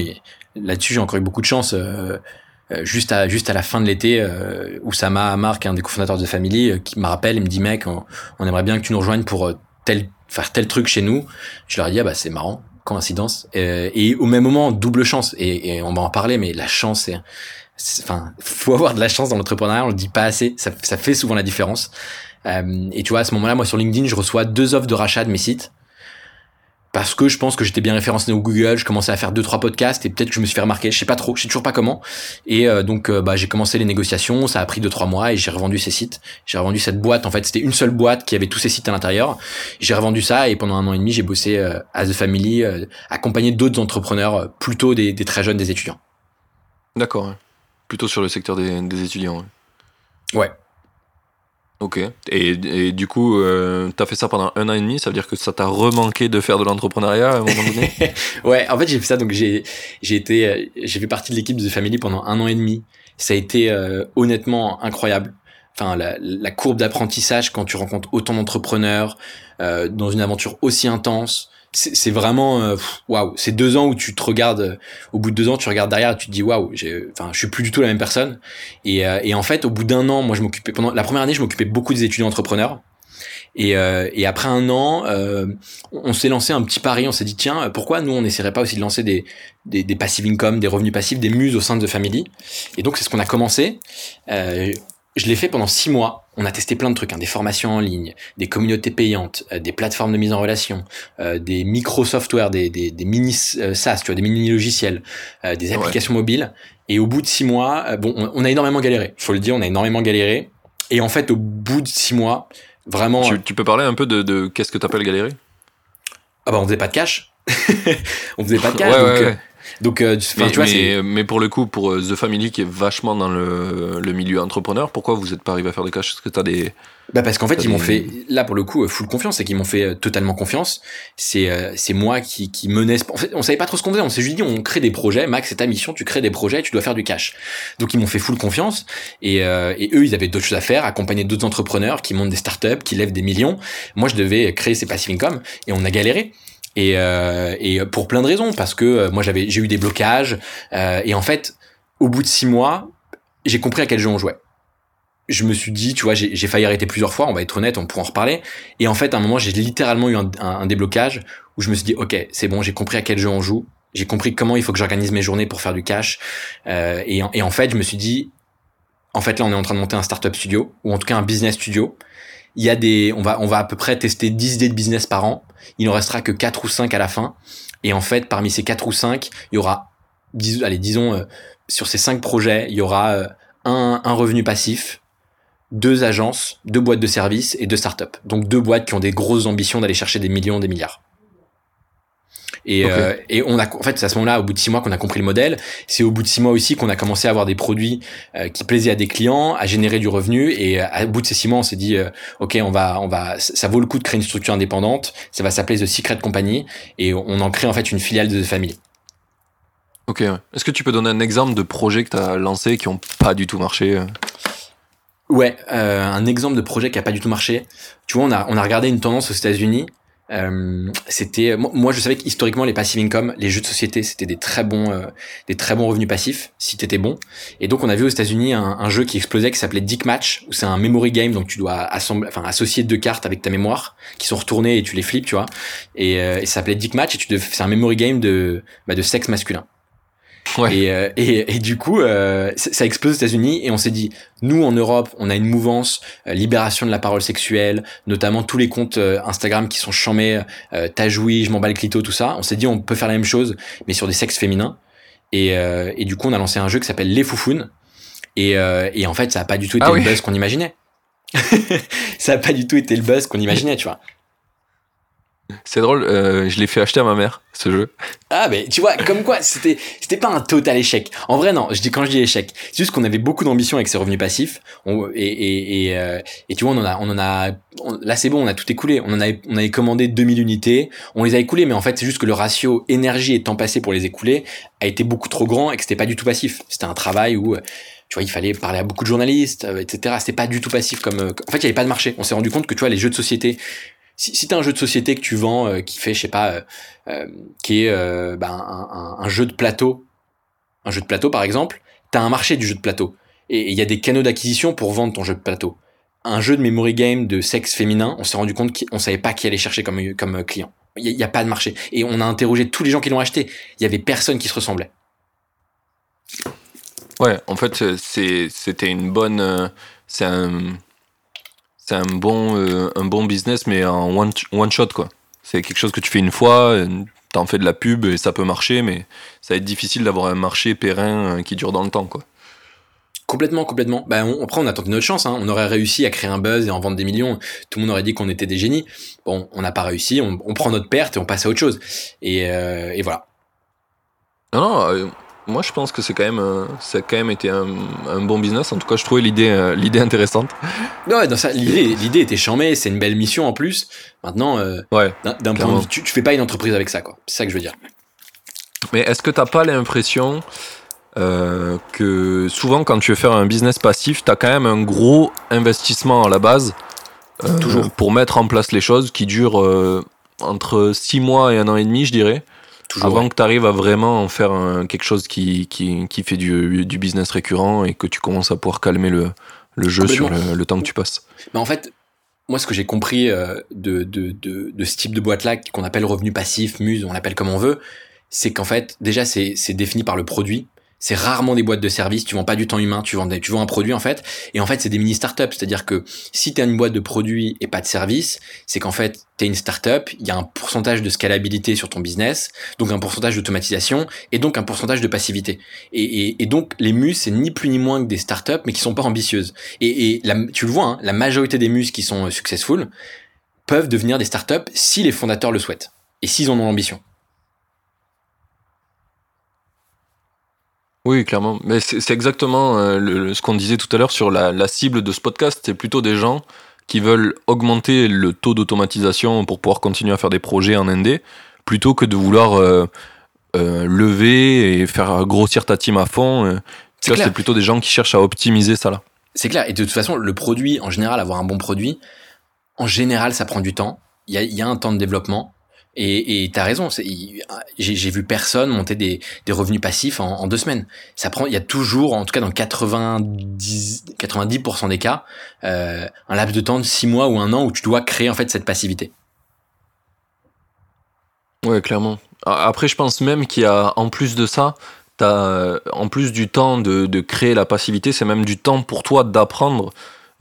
là-dessus j'ai encore eu beaucoup de chance juste à juste à la fin de l'été où Sama Marc un des cofondateurs de The Family qui me rappelle et me dit mec on, on, aimerait bien que tu nous rejoignes pour tel faire tel truc chez nous. Je leur ai dit ah bah c'est marrant coïncidence et au même moment double chance et, et on va en parler mais la chance c'est enfin, faut avoir de la chance dans l'entrepreneuriat, on le dit pas assez, ça, ça fait souvent la différence. Euh, et tu vois, à ce moment-là, moi sur LinkedIn, je reçois deux offres de rachat de mes sites parce que je pense que j'étais bien référencé au Google, je commençais à faire deux trois podcasts et peut-être que je me suis fait remarquer, je sais pas trop, je sais toujours pas comment. Et euh, donc euh, bah j'ai commencé les négociations, ça a pris deux trois mois et j'ai revendu ces sites. J'ai revendu cette boîte en fait, c'était une seule boîte qui avait tous ces sites à l'intérieur. J'ai revendu ça et pendant un an et demi, j'ai bossé à The Family accompagné d'autres entrepreneurs plutôt des, des, très jeunes des étudiants.
D'accord. Plutôt sur le secteur des, étudiants.
Ouais.
Ok. Et, du coup, euh, tu as fait ça pendant un an et demi, ça veut dire que ça t'a remanqué de faire de l'entrepreneuriat à un moment donné?
Ouais, en fait, j'ai fait ça, donc j'ai été, euh, j'ai fait partie de l'équipe de The Family pendant un an et demi. Ça a été euh, honnêtement incroyable. Enfin, la, courbe d'apprentissage quand tu rencontres autant d'entrepreneurs dans une aventure aussi intense, c'est vraiment euh, waouh c'est deux ans où tu te regardes euh, au bout de deux ans tu regardes derrière et tu te dis waouh enfin je suis plus du tout la même personne. Et, euh, et en fait au bout d'un an moi je m'occupais pendant la première année je m'occupais beaucoup des étudiants entrepreneurs. Et, et après un an on s'est lancé un petit pari on s'est dit tiens pourquoi nous on n'essaierait pas aussi de lancer des, des, des passive income des revenus passifs des muses au sein de The Family? Et donc c'est ce qu'on a commencé. Je l'ai fait pendant six mois. On a testé plein de trucs, hein, des formations en ligne, des communautés payantes, euh, des plateformes de mise en relation, euh, des micro software, des, des, des mini euh, SaaS, tu vois, des mini logiciels, des applications mobiles. Et au bout de six mois, bon, on, a énormément galéré. Faut le dire, on a énormément galéré. Et en fait, au bout de six mois, vraiment.
Tu, peux parler un peu de, de qu'est-ce que tu appelles galérer?
Ah bah on faisait pas de cash. on faisait pas de cash. donc, donc, euh,
mais, tu vois, mais, mais, pour le coup, pour euh, The Family qui est vachement dans le, le milieu entrepreneur, pourquoi vous n'êtes pas arrivé à faire des cash? Est-ce que tu as des.
Bah parce qu'en fait, ils m'ont fait, là pour le coup, full confiance, c'est qu'ils m'ont fait euh, totalement confiance. C'est c'est moi qui, qui menais. En fait, on savait pas trop ce qu'on faisait. On s'est juste dit, on crée des projets. Max, c'est ta mission. Tu crées des projets, tu dois faire du cash. Donc ils m'ont fait full confiance. Et, et eux, ils avaient d'autres choses à faire, accompagner d'autres entrepreneurs qui montent des startups, qui lèvent des millions. Moi, je devais créer ces passive income. Et on a galéré. Et, euh, et pour plein de raisons, parce que euh, moi j'avais j'ai eu des blocages euh, et en fait au bout de six mois j'ai compris à quel jeu on jouait. Je me suis dit, tu vois, j'ai failli arrêter plusieurs fois, on va être honnête, on pourra en reparler. Et en fait, à un moment, j'ai littéralement eu un, déblocage où je me suis dit, ok, c'est bon, j'ai compris à quel jeu on joue, j'ai compris comment il faut que j'organise mes journées pour faire du cash. Euh, et, et, en fait, je me suis dit, en fait, là, on est en train de monter un startup studio, ou en tout cas un business studio. Il y a des, on va, on va à peu près tester 10 idées de business par an il n'en restera que 4 ou 5 à la fin. Et en fait, parmi ces 4 ou 5, il y aura, allez, disons, euh, sur ces 5 projets, il y aura euh, un, un, revenu passif, deux agences, deux boîtes de services et deux startups. Donc deux boîtes qui ont des grosses ambitions d'aller chercher des millions, des milliards. Et, euh, et on a, en fait, c'est à ce moment-là, au bout de six mois, qu'on a compris le modèle. C'est au bout de six mois aussi qu'on a commencé à avoir des produits euh, qui plaisaient à des clients, à générer du revenu. Et à, au bout de ces six mois, on s'est dit, euh, ok, on va, on va, ça vaut le coup de créer une structure indépendante. Ça va s'appeler The Secret Company, et on en crée en fait une filiale de The Family.
Ok. Est-ce que tu peux donner un exemple de projet que tu as lancé qui ont pas du tout marché
Ouais, un exemple de projet qui a pas du tout marché. Tu vois, on a, on a regardé une tendance aux États-Unis euh, c'était moi je savais qu'historiquement les passive income, les jeux de société, c'était des très bons euh, des très bons revenus passifs si t'étais bon. Et donc on a vu aux États-Unis un, un, jeu qui explosait qui s'appelait Dick Match où c'est un memory game donc tu dois assembler enfin associer deux cartes avec ta mémoire qui sont retournées et tu les flippes, tu vois. Et, euh, et ça s'appelait Dick Match et tu c'est un memory game de bah, de sexe masculin. Et, euh, et, et, du coup, euh, ça explose aux États-Unis et on s'est dit, nous en Europe, on a une mouvance euh, libération de la parole sexuelle, notamment tous les comptes Instagram qui sont chamés, t'as joui, je m'en bats le clito, tout ça. On s'est dit, on peut faire la même chose, mais sur des sexes féminins. Et, et du coup, on a lancé un jeu qui s'appelle Les Foufounes. Et, et en fait, ça a pas du tout été ah le buzz qu'on imaginait. ça a pas du tout été le buzz qu'on imaginait, tu vois.
C'est drôle, euh, je l'ai fait acheter à ma mère, ce jeu.
Ah, mais tu vois, comme quoi, c'était, c'était pas un total échec. En vrai, non, je dis, quand je dis échec, c'est juste qu'on avait beaucoup d'ambition avec ces revenus passifs. On, et, et, euh, et, tu vois, on en a, on en a, là c'est bon, on a tout écoulé. On en avait, on avait commandé 2000 unités, on les a écoulées, mais en fait, c'est juste que le ratio énergie et temps passé pour les écouler a été beaucoup trop grand et que c'était pas du tout passif. C'était un travail où, tu vois, il fallait parler à beaucoup de journalistes, etc. C'était pas du tout passif comme. En fait, il y avait pas de marché. On s'est rendu compte que tu vois, les jeux de société. Si, si t'as un jeu de société que tu vends, qui fait, je sais pas, qui est ben, un, jeu de plateau, un jeu de plateau par exemple, t'as un marché du jeu de plateau. Et il y a des canaux d'acquisition pour vendre ton jeu de plateau. Un jeu de memory game de sexe féminin, on s'est rendu compte qu'on savait pas qui allait chercher comme, comme client. Il n'y a, pas de marché. Et on a interrogé tous les gens qui l'ont acheté. Il y avait personne qui se ressemblait.
Ouais, en fait, c'était une bonne. Euh, c'est un, c'est un bon, euh, un bon business, mais en one, one shot, quoi. C'est quelque chose que tu fais une fois, t'en fais de la pub et ça peut marcher, mais ça va être difficile d'avoir un marché périn euh, qui dure dans le temps, quoi.
Complètement, complètement. Bah, après, on a tenté notre chance. Hein. On aurait réussi à créer un buzz et en vendre des millions. Tout le monde aurait dit qu'on était des génies. Bon, on n'a pas réussi. On, prend notre perte et on passe à autre chose. Et, et voilà.
Non, non moi, je pense que c'est quand même, euh, ça a quand même été un, bon business. En tout cas, je trouvais l'idée, euh, l'idée intéressante.
Ouais, dans ça, l'idée, l'idée était chambée. C'est une belle mission en plus. Maintenant, euh,
ouais,
d'un, point de vue, tu, fais pas une entreprise avec ça, quoi. C'est ça que je veux dire.
Mais est-ce que t'as pas l'impression que souvent, quand tu veux faire un business passif, t'as quand même un gros investissement à la base, toujours pour mettre en place les choses, qui durent entre 6 mois et un an et demi, je dirais. Avant que tu arrives à vraiment en faire quelque chose qui, qui, qui fait du, du, business récurrent et que tu commences à pouvoir calmer le, le jeu sur le, temps que tu passes.
Mais en fait, moi, ce que j'ai compris euh, de, de, de, de, ce type de boîte-là, qu'on appelle revenu passif, muse, on l'appelle comme on veut, c'est qu'en fait, déjà, c'est défini par le produit. C'est rarement des boîtes de services, tu vends pas du temps humain, tu vends, tu vends un produit en fait. Et en fait, c'est des mini startups, c'est-à-dire que si tu as une boîte de produits et pas de services, c'est qu'en fait, tu une startup, il y a un pourcentage de scalabilité sur ton business, donc un pourcentage d'automatisation et donc un pourcentage de passivité. Et, donc les muses, c'est ni plus ni moins que des startups, mais qui sont pas ambitieuses. Et, tu le vois, hein, la majorité des muses qui sont successful peuvent devenir des startups si les fondateurs le souhaitent et s'ils en ont l'ambition.
Oui, clairement. Mais c'est exactement euh, ce qu'on disait tout à l'heure sur la, cible de ce podcast. C'est plutôt des gens qui veulent augmenter le taux d'automatisation pour pouvoir continuer à faire des projets en ND, plutôt que de vouloir euh, euh, lever et faire grossir ta team à fond. C'est plutôt des gens qui cherchent à optimiser ça là.
C'est clair. Et de toute façon, le produit, en général, avoir un bon produit, en général, ça prend du temps. Il y a, un temps de développement. Et tu as raison, j'ai vu personne monter des, revenus passifs en, deux semaines. Ça prend, il y a toujours, en tout cas dans 90, 90% des cas, euh, un laps de temps de six mois ou un an où tu dois créer en fait cette passivité.
Ouais, clairement. Après, je pense même qu'il y a, en plus de ça, en plus du temps de créer la passivité, c'est même du temps pour toi d'apprendre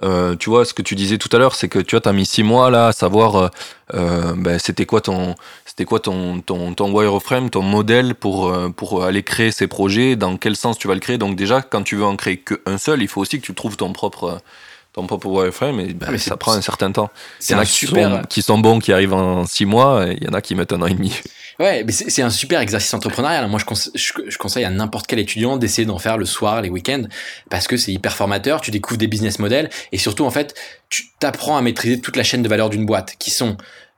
euh, tu vois, ce que tu disais tout à l'heure, c'est que tu as mis six mois là à savoir euh, euh, ben, c'était quoi ton c'était quoi ton, ton, ton wireframe, ton modèle pour, pour aller créer ces projets, dans quel sens tu vas le créer. Donc déjà, quand tu veux en créer qu'un seul, il faut aussi que tu trouves ton propre ton propre wireframe et ben, ça prend un certain temps. Il y en a qui, sont, qui sont bons, qui arrivent en six mois, et il y en a qui mettent un an et demi.
Ouais, mais c'est un super exercice entrepreneurial. Moi, je, je, conseille à n'importe quel étudiant d'essayer d'en faire le soir, les week-ends, parce que c'est hyper formateur. Tu découvres des business models et surtout, en fait, tu t'apprends à maîtriser toute la chaîne de valeur d'une boîte, qui sont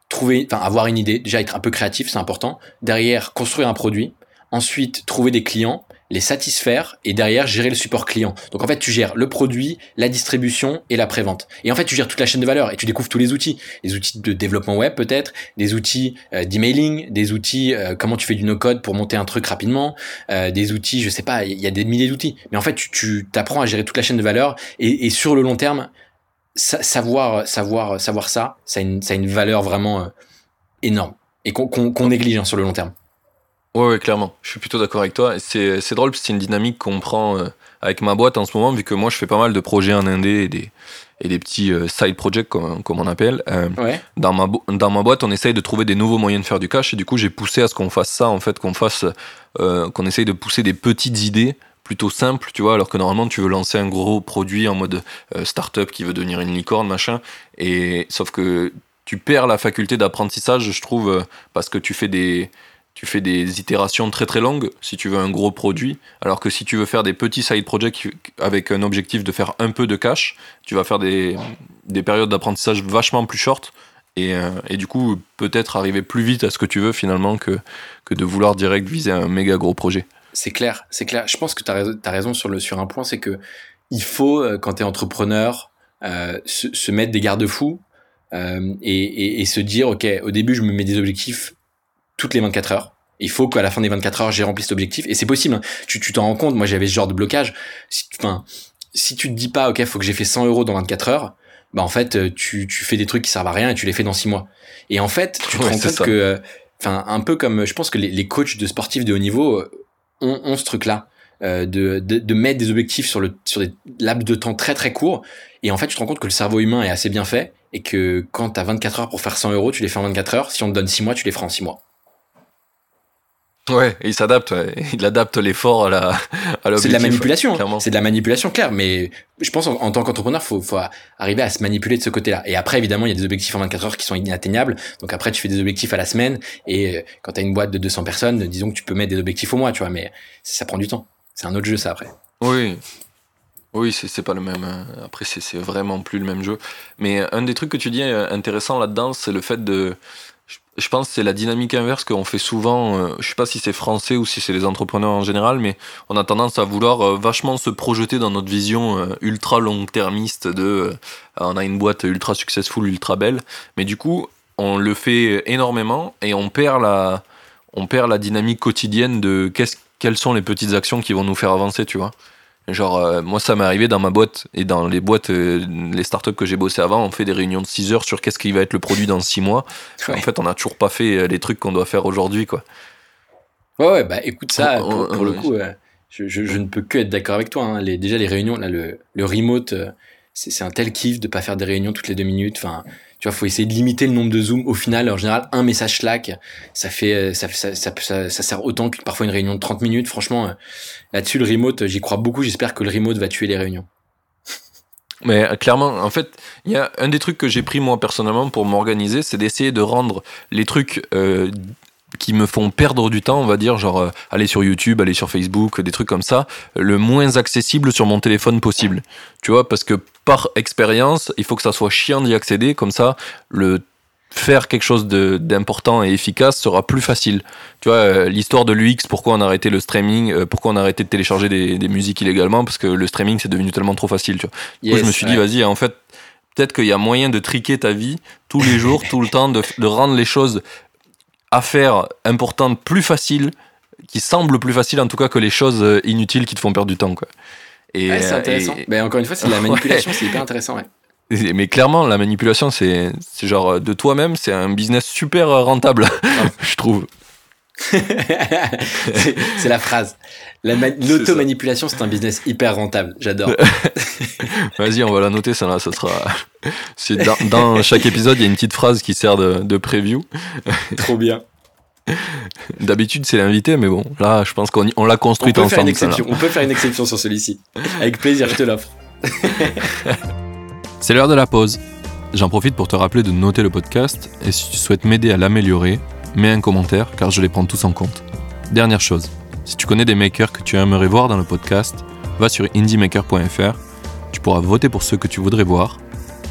trouver, enfin, avoir une idée, déjà être un peu créatif, c'est important. Derrière, construire un produit. Ensuite, trouver des clients les satisfaire et derrière gérer le support client. Donc en fait, tu gères le produit, la distribution et la prévente. Et en fait, tu gères toute la chaîne de valeur et tu découvres tous les outils. Les outils de développement web peut-être, des outils euh, d'emailing, des outils euh, comment tu fais du no-code pour monter un truc rapidement, euh, des outils, je sais pas, il y a des milliers d'outils. Mais en fait, tu t'apprends à gérer toute la chaîne de valeur et, sur le long terme, savoir, savoir, savoir ça, ça a une, ça a une valeur vraiment énorme et qu'on néglige hein, sur le long terme.
Ouais, clairement. Je suis plutôt d'accord avec toi. C'est, c'est drôle, c'est une dynamique qu'on prend euh, avec ma boîte en ce moment, vu que moi, je fais pas mal de projets en indé et des, et des petits euh, side projects, comme, comme on appelle. Euh, dans, ma, dans ma boîte, on essaye de trouver des nouveaux moyens de faire du cash, et du coup, j'ai poussé à ce qu'on fasse ça, en fait, qu'on fasse, qu'on essaye de pousser des petites idées plutôt simples, tu vois, alors que normalement, tu veux lancer un gros produit en mode startup qui veut devenir une licorne, machin, et sauf que tu perds la faculté d'apprentissage, je trouve, parce que tu fais des tu fais des itérations très très longues si tu veux un gros produit, alors que si tu veux faire des petits side projects avec un objectif de faire un peu de cash, tu vas faire des, des périodes d'apprentissage vachement plus short et, euh, et du coup peut-être arriver plus vite à ce que tu veux finalement que, que de vouloir direct viser un méga gros projet.
C'est clair, c'est clair. Je pense que tu as, raison sur, le, sur un point, c'est que il faut, quand tu es entrepreneur, euh, se, mettre des garde-fous euh, et, se dire, OK, au début, je me mets des objectifs toutes les 24 heures. Il faut qu'à la fin des 24 heures, j'ai rempli cet objectif. Et c'est possible. Hein. Tu t'en rends compte. Moi, j'avais ce genre de blocage. Enfin, si, si tu te dis pas, OK, faut que j'ai fait 100 euros dans 24 heures, bah, en fait, tu, tu fais des trucs qui servent à rien et tu les fais dans 6 mois. Et en fait, tu te rends compte que, enfin, un peu comme, je pense que les, les coachs de sportifs de haut niveau euh, ont, ont ce truc-là. Euh, de, de, de, mettre des objectifs sur, le, sur des laps de temps très très courts. Et en fait, tu te rends compte que le cerveau humain est assez bien fait et que quand tu as 24 heures pour faire 100 euros, tu les fais en 24 heures. Si on te donne 6 mois, tu les feras en 6 mois.
Ouais, il s'adapte, ouais. il adapte l'effort à la.
À c'est de la manipulation, ouais, c'est de la manipulation claire. Mais je pense en, en tant qu'entrepreneur, faut, faut arriver à se manipuler de ce côté-là. Et après, évidemment, il y a des objectifs en 24 heures qui sont inatteignables. Donc après, tu fais des objectifs à la semaine. Et euh, quand tu as une boîte de 200 personnes, disons que tu peux mettre des objectifs au mois, tu vois. Mais ça prend du temps. C'est un autre jeu, ça, après.
Oui. Oui, c'est pas le même. Euh, après, c'est vraiment plus le même jeu. Mais un des trucs que tu dis euh, intéressant là-dedans, c'est le fait de je pense que c'est la dynamique inverse qu'on fait souvent. Euh, je sais pas si c'est français ou si c'est les entrepreneurs en général, mais on a tendance à vouloir euh, vachement se projeter dans notre vision euh, ultra long-termiste de on a une boîte ultra successful, ultra belle, mais du coup on le fait énormément et on perd la, on perd la dynamique quotidienne de quelles sont les petites actions qui vont nous faire avancer, tu vois. Genre, euh, moi, ça m'est arrivé dans ma boîte et dans les boîtes, euh, les startups que j'ai bossé avant, on fait des réunions de 6 heures sur qu'est-ce qui va être le produit dans 6 mois. En fait, on n'a toujours pas fait euh, les trucs qu'on doit faire aujourd'hui, quoi.
Ouais, ouais, bah écoute, ça, pour, le coup, je, je, je, ne peux que être d'accord avec toi. Hein. Les, déjà, les réunions, là, le, le remote, c'est un tel kiff de pas faire des réunions toutes les deux minutes. Enfin, tu vois, faut essayer de limiter le nombre de zooms. Au final, en général, un message Slack, ça fait, euh, ça, ça, ça, sert autant que parfois une réunion de 30 minutes. Franchement, euh, là-dessus, le remote, j'y crois beaucoup. J'espère que le remote va tuer les réunions.
Mais euh, clairement, en fait, il y a un des trucs que j'ai pris moi personnellement pour m'organiser, c'est d'essayer de rendre les trucs qui me font perdre du temps, on va dire, genre euh, aller sur YouTube, aller sur Facebook, des trucs comme ça, le moins accessible sur mon téléphone possible. Tu vois, parce que par expérience, il faut que ça soit chiant d'y accéder, comme ça, le faire quelque chose d'important et efficace sera plus facile. Tu vois, euh, l'histoire de l'UX, pourquoi on a arrêté le streaming, euh, pourquoi on a arrêté de télécharger des, des musiques illégalement, parce que le streaming c'est devenu tellement trop facile. Tu vois. Yes, coup, je me suis ouais. dit, vas-y, en fait, peut-être qu'il y a moyen de triquer ta vie tous les jours, tout le temps, de, de rendre les choses affaires importantes plus faciles, qui semblent plus faciles en tout cas que les choses euh, inutiles qui te font perdre du temps. Quoi.
Et, ouais, c'est intéressant. Et... Mais encore une fois, c'est la manipulation, ouais. c'est hyper intéressant. Ouais.
Mais clairement, la manipulation, c'est genre euh, de toi-même, c'est un business super rentable, je trouve.
c'est la phrase. L'auto-manipulation, c'est un business hyper rentable. J'adore.
Vas-y, on va la noter, ça là, ça sera. Dans, dans, chaque épisode, il y a une petite phrase qui sert de, de preview.
Trop bien.
D'habitude, c'est l'invité, mais bon, là, je pense qu'on on, l'a construit
on
ensemble.
on peut faire une exception sur celui-ci. Avec plaisir, je te l'offre.
c'est l'heure de la pause. J'en profite pour te rappeler de noter le podcast et si tu souhaites m'aider à l'améliorer, mets un commentaire car je les prends tous en compte. Dernière chose, si tu connais des makers que tu aimerais voir dans le podcast, va sur indiemaker.fr, tu pourras voter pour ceux que tu voudrais voir,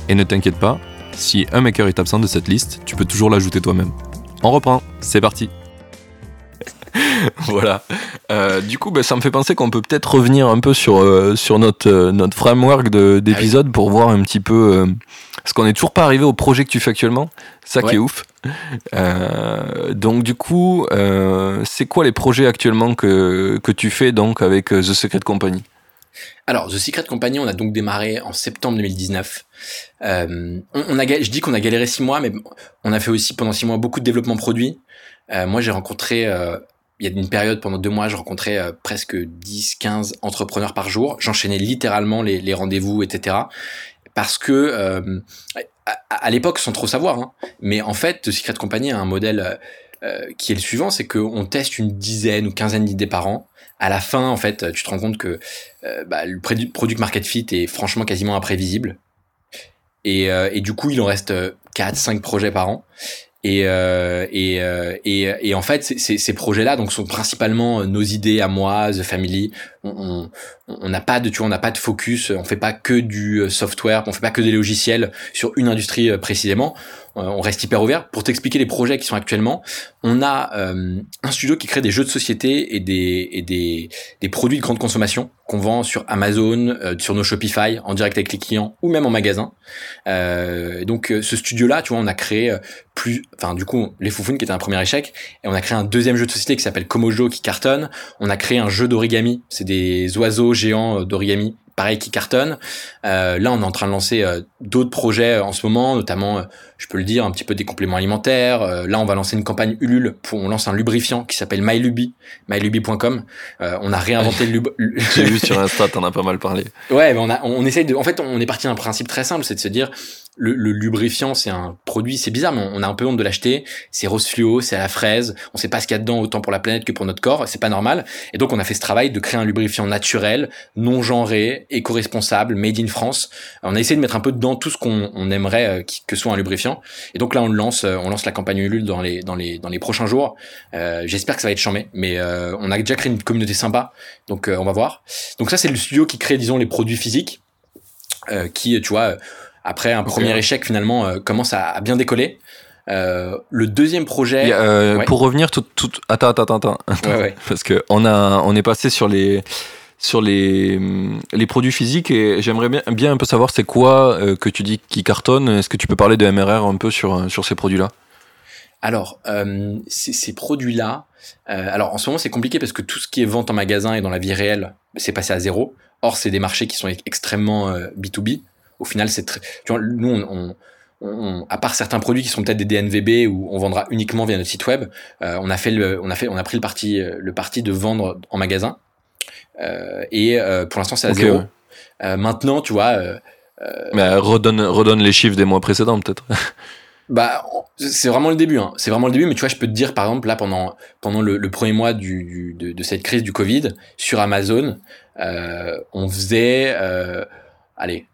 et ne t'inquiète pas, si un maker est absent de cette liste, tu peux toujours l'ajouter toi-même. On reprend, c'est parti voilà. Euh, du coup, bah, ça me fait penser qu'on peut peut-être revenir un peu sur, euh, notre, euh, notre framework d'épisode pour voir un petit peu. Euh, parce qu'on n'est toujours pas arrivé au projet que tu fais actuellement. Ça ouais. qui est ouf. Euh, donc, du coup, c'est quoi les projets actuellement que, que tu fais donc avec The Secret Company?
Alors, The Secret Company, on a donc démarré en septembre 2019. Euh, on, on, a, je dis qu'on a galéré six mois, mais on a fait aussi pendant six mois beaucoup de développement produit. Euh, moi, j'ai rencontré, euh, il y a une période pendant deux mois, je rencontrais euh, presque 10, 15 entrepreneurs par jour. J'enchaînais littéralement les, les rendez-vous, etc. Parce que, euh, à, l'époque, sans trop savoir, hein, mais en fait, Secret Company a un modèle euh, qui est le suivant, c'est qu'on teste une dizaine ou quinzaine d'idées par an. À la fin, en fait, tu te rends compte que euh, bah, le product market fit est franchement quasiment imprévisible. Et, euh, et du coup, il en reste 4-5 projets par an. Et, euh, et, euh, et, et, en fait, ces projets-là donc sont principalement nos idées à moi, The Family. On n'a pas de, tu vois, on n'a pas de focus. On fait pas que du software, on fait pas que des logiciels sur une industrie précisément. On reste hyper ouvert. Pour t'expliquer les projets qui sont actuellement, on a un studio qui crée des jeux de société et des, produits de grande consommation qu'on vend sur Amazon, sur nos Shopify, en direct avec les clients ou même en magasin. donc ce studio-là, tu vois, on a créé plus, enfin du coup, les Foufounes qui était un premier échec, et on a créé un deuxième jeu de société qui s'appelle Komojo qui cartonne. On a créé un jeu d'origami, c'est des oiseaux géants d'origami pareil qui cartonne. Euh, là, on est en train de lancer euh, d'autres projets euh, en ce moment, notamment, je peux le dire, un petit peu des compléments alimentaires. là, on va lancer une campagne Ulule pour, on lance un lubrifiant qui s'appelle MyLuby, myluby.com. on a réinventé le
J'ai vu sur Insta, t'en as pas mal parlé.
Ouais, mais on a, on essaye de, en fait, on est parti d'un principe très simple, c'est de se dire, le, lubrifiant, c'est un produit, c'est bizarre, mais on a un peu honte de l'acheter. C'est rose fluo, c'est à la fraise. On sait pas ce qu'il y a dedans autant pour la planète que pour notre corps. C'est pas normal. Et donc, on a fait ce travail de créer un lubrifiant naturel, non genré, éco-responsable, made in France. On a essayé de mettre un peu dedans tout ce qu'on aimerait euh, que soit un lubrifiant. Et donc là, on lance, euh, on lance la campagne Ulule dans les dans les dans les prochains jours. Euh, J'espère que ça va être chambé, mais euh, on a déjà créé une communauté sympa. Donc, on va voir. Donc ça, c'est le studio qui crée, disons, les produits physiques. qui, tu vois après un premier échec finalement euh, commence à, bien décoller. Euh, le deuxième projet.
Euh, pour revenir tout, tout, attends, attends, attends, parce que on a, on est passé sur les, sur les, les produits physiques et j'aimerais bien, bien un peu savoir c'est quoi que tu dis qui cartonne. Est-ce que tu peux parler de MRR un peu sur, sur ces produits-là?
Alors, ces, ces produits-là, alors en ce moment c'est compliqué parce que tout ce qui est vente en magasin et dans la vie réelle, c'est passé à zéro. Or, c'est des marchés qui sont extrêmement B2B au final, c'est très, tu vois, nous, on, on, à part certains produits qui sont peut-être des DNVB où on vendra uniquement via notre site web, euh, on a fait le, on a fait, on a pris le parti, euh, le parti de vendre en magasin. Euh, et euh, pour l'instant, c'est à zéro. Maintenant, tu vois.
Mais redonne, redonne les chiffres des mois précédents, peut-être.
bah, c'est vraiment le début. Hein. C'est vraiment le début. Mais tu vois, je peux te dire, par exemple, là, pendant pendant le, le premier mois du, de, de, cette crise du Covid, sur Amazon, on faisait, allez,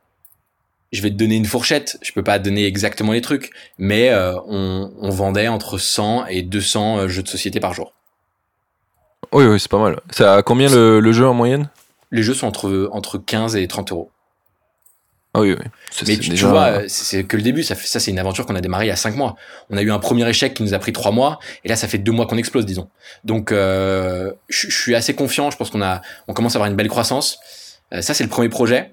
je vais te donner une fourchette. Je peux pas te donner exactement les trucs, mais euh, on, vendait entre 100 et 200 euh, jeux de société par jour.
Oui, oui, c'est pas mal. C'est à combien le, jeu en moyenne?
Les jeux sont entre, entre 15 et 30 euros.
Ah oui, oui.
Mais tu, vois, c'est que le début. Ça, ça c'est une aventure qu'on a démarré il y a 5 mois. On a eu un premier échec qui nous a pris 3 mois, et là, ça fait 2 mois qu'on explose, disons. Donc, euh, je suis assez confiant. Je pense qu'on a, on commence à avoir une belle croissance. ça, c'est le premier projet.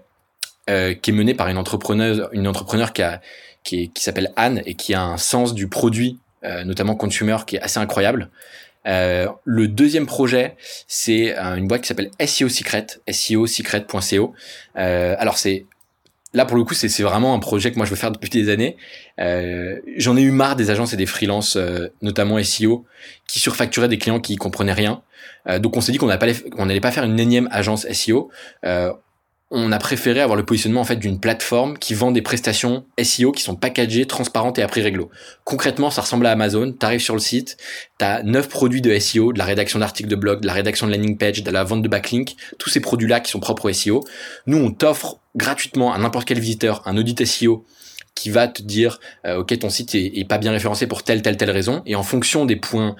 Euh, qui est menée par une entrepreneuse, une entrepreneur qui, a, qui, qui s'appelle Anne et qui a un sens du produit, euh, notamment consumer, qui est assez incroyable. Euh, le deuxième projet, c'est une boîte qui s'appelle SEO Secret, SEOsecret.co. Euh, alors c'est là pour le coup, c'est vraiment un projet que moi je veux faire depuis des années. Euh, J'en ai eu marre des agences et des freelances, notamment SEO, qui surfacturaient des clients qui comprenaient rien. donc on s'est dit qu'on n'allait pas faire une énième agence SEO on a préféré avoir le positionnement en fait d'une plateforme qui vend des prestations SEO qui sont packagées, transparentes et à prix réglo. Concrètement, ça ressemble à Amazon. Tu arrives sur le site, tu as neuf produits de SEO, de la rédaction d'articles de blog, de la rédaction de landing page, de la vente de backlink, tous ces produits-là qui sont propres au SEO. Nous, on t'offre gratuitement à n'importe quel visiteur un audit SEO qui va te dire euh, ok ton site est, pas bien référencé pour telle telle telle raison et en fonction des points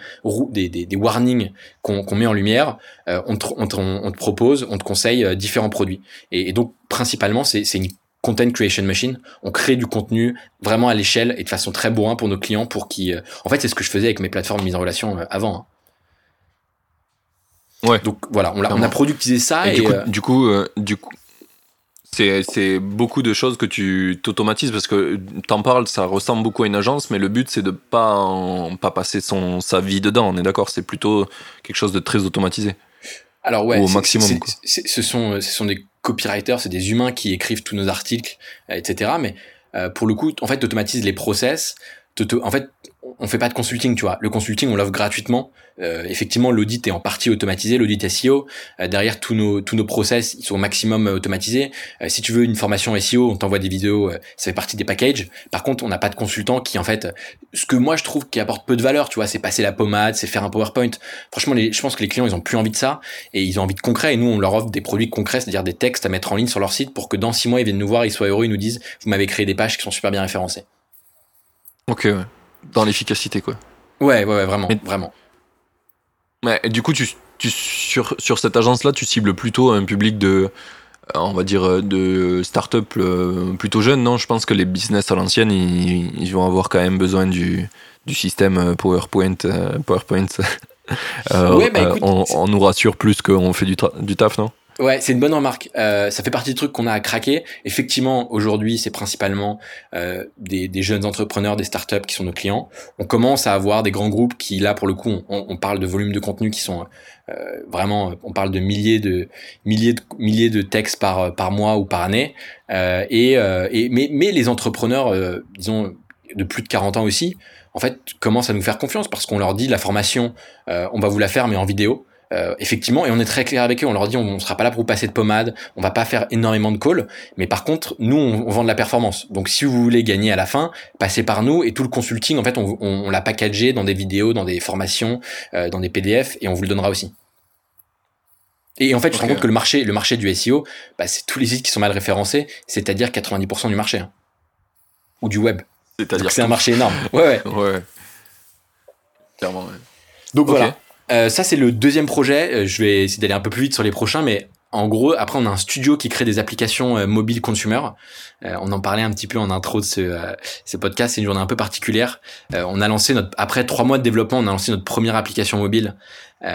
des, des, des warnings qu'on met en lumière euh, on, te, on, te, propose on te conseille euh, différents produits et, donc principalement c'est une content creation machine on crée du contenu vraiment à l'échelle et de façon très bourrin pour nos clients pour qui en fait c'est ce que je faisais avec mes plateformes mise en relation avant hein.
Ouais.
Donc voilà, on a, on a productisé ça et,
du, coup, du coup, du coup, c'est beaucoup de choses que tu t'automatises parce que t'en parles, ça ressemble beaucoup à une agence, mais le but c'est de pas pas passer son sa vie dedans. On est d'accord, c'est plutôt quelque chose de très automatisé.
Alors ouais, au maximum. ce sont ce sont des copywriters, c'est des humains qui écrivent tous nos articles, etc. Mais euh, pour le coup, en fait, t'automatises les process. En fait, on fait pas de consulting, tu vois. Le consulting, on l'offre gratuitement. Euh, effectivement, l'audit est en partie automatisé, l'audit SEO. Euh, derrière, tous nos tous nos process, ils sont au maximum euh, automatisés. si tu veux une formation SEO, on t'envoie des vidéos, ça fait partie des packages. Par contre, on n'a pas de consultant qui, en fait, ce que moi je trouve qui apporte peu de valeur, tu vois, c'est passer la pommade, c'est faire un PowerPoint. Franchement, les, je pense que les clients, ils ont plus envie de ça et ils ont envie de concret. Et nous, on leur offre des produits concrets, c'est-à-dire des textes à mettre en ligne sur leur site pour que dans six mois, ils viennent nous voir, ils soient heureux, ils nous disent, vous m'avez créé des pages qui sont super bien référencées.
Ok, dans l'efficacité, quoi.
Ouais, ouais, vraiment, vraiment.
Mais du coup, tu, tu, sur, sur cette agence-là, tu cibles plutôt un public de on va dire, de start-up plutôt jeunes, non? Je pense que les business à l'ancienne, ils, vont avoir quand même besoin du, du système PowerPoint. PowerPoint. Bah, on, nous rassure plus qu'on fait du, du taf, non?
Ouais, c'est une bonne remarque. Euh, ça fait partie des trucs qu'on a à craquer. Effectivement, aujourd'hui, c'est principalement euh, des, des, jeunes entrepreneurs, des startups qui sont nos clients. On commence à avoir des grands groupes qui, là, pour le coup, on, on parle de volumes de contenu qui sont euh, vraiment, on parle de milliers de milliers de milliers de textes par par mois ou par année. Euh, et, euh, et mais mais les entrepreneurs, euh, disons de plus de 40 ans aussi, en fait, commencent à nous faire confiance parce qu'on leur dit la formation, on va vous la faire mais en vidéo. Euh, effectivement, et on est très clair avec eux, on leur dit on, ne sera pas là pour vous passer de pommade, on va pas faire énormément de calls, mais par contre, nous, on, vend de la performance. Donc si vous voulez gagner à la fin, passez par nous, et tout le consulting, en fait, on, on, l'a packagé dans des vidéos, dans des formations, euh, dans des PDF, et on vous le donnera aussi. Et en fait, je me rends compte que le marché, le marché du SEO, bah, c'est tous les sites qui sont mal référencés, c'est-à-dire 90% du marché. Hein. Ou du web. C'est-à-dire c'est un marché énorme. Ouais, ouais. ouais.
Clairement, ouais.
Donc voilà. Euh, ça, c'est le deuxième projet. Euh, je vais essayer d'aller un peu plus vite sur les prochains, mais en gros, après, on a un studio qui crée des applications euh, mobiles consumer. on en parlait un petit peu en intro de ce, ce podcast. C'est une journée un peu particulière. on a lancé notre, après trois mois de développement, on a lancé notre première application mobile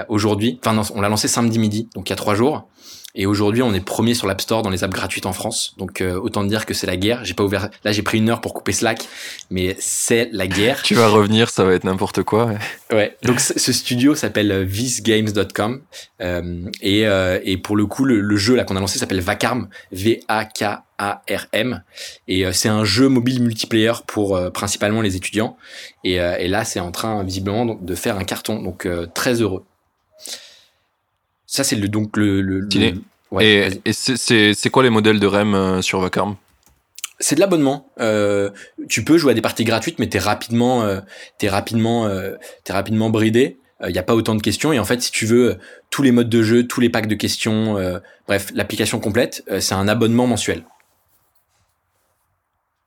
aujourd'hui. Enfin, on l'a lancé samedi midi, donc il y a trois jours. Et aujourd'hui, on est premier sur l'App Store dans les apps gratuites en France. Donc euh, autant dire que c'est la guerre. J'ai pas ouvert. Là, j'ai pris une heure pour couper Slack, mais c'est la guerre.
tu vas revenir, ça va être n'importe quoi.
Ouais. Donc ce studio s'appelle euh, visgames.com euh, et, euh, et pour le coup, le, jeu là qu'on a lancé s'appelle Vacarm, V-A-K-A-R-M, et euh, c'est un jeu mobile multiplayer pour principalement les étudiants. Et, et là, c'est en train visiblement de faire un carton. Donc très heureux. Ça, c'est le, donc le. le,
et, et c'est quoi les modèles de REM euh, sur Vacarme?
C'est de l'abonnement. Euh, tu peux jouer à des parties gratuites, mais t'es rapidement, euh, es rapidement, euh, es rapidement bridé. Il n'y a pas autant de questions. Et en fait, si tu veux tous les modes de jeu, tous les packs de questions, bref, l'application complète, c'est un abonnement mensuel.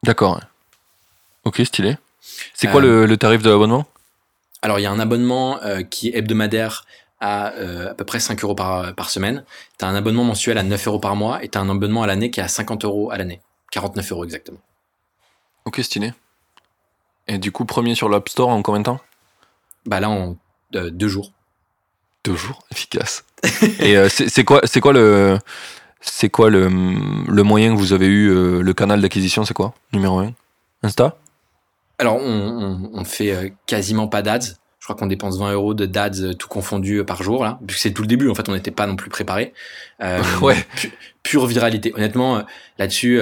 D'accord. Ok, stylé. C'est quoi le, le, tarif de l'abonnement?
Alors, il y a un abonnement qui est hebdomadaire à euh, à peu près 5 euros par, par semaine. Tu as un abonnement mensuel à 9 euros par mois et tu as un abonnement à l'année qui est à 50 euros à l'année. 49 euros exactement.
Ok, stylé. Et du coup, premier sur l'App Store en combien de temps?
Bah là, en euh, deux jours.
Deux jours, efficace. et euh, c'est quoi, quoi le, c'est quoi le, le moyen que vous avez eu, le canal d'acquisition, c'est quoi? Numéro 1 Insta?
Alors, on, on, on fait quasiment pas d'ads crois qu'on dépense 20 euros de dads euh, tout confondu euh, par jour là. c'est tout le début. En fait, on n'était pas non plus préparé.
Euh, ouais.
pure viralité. Honnêtement, euh, là-dessus,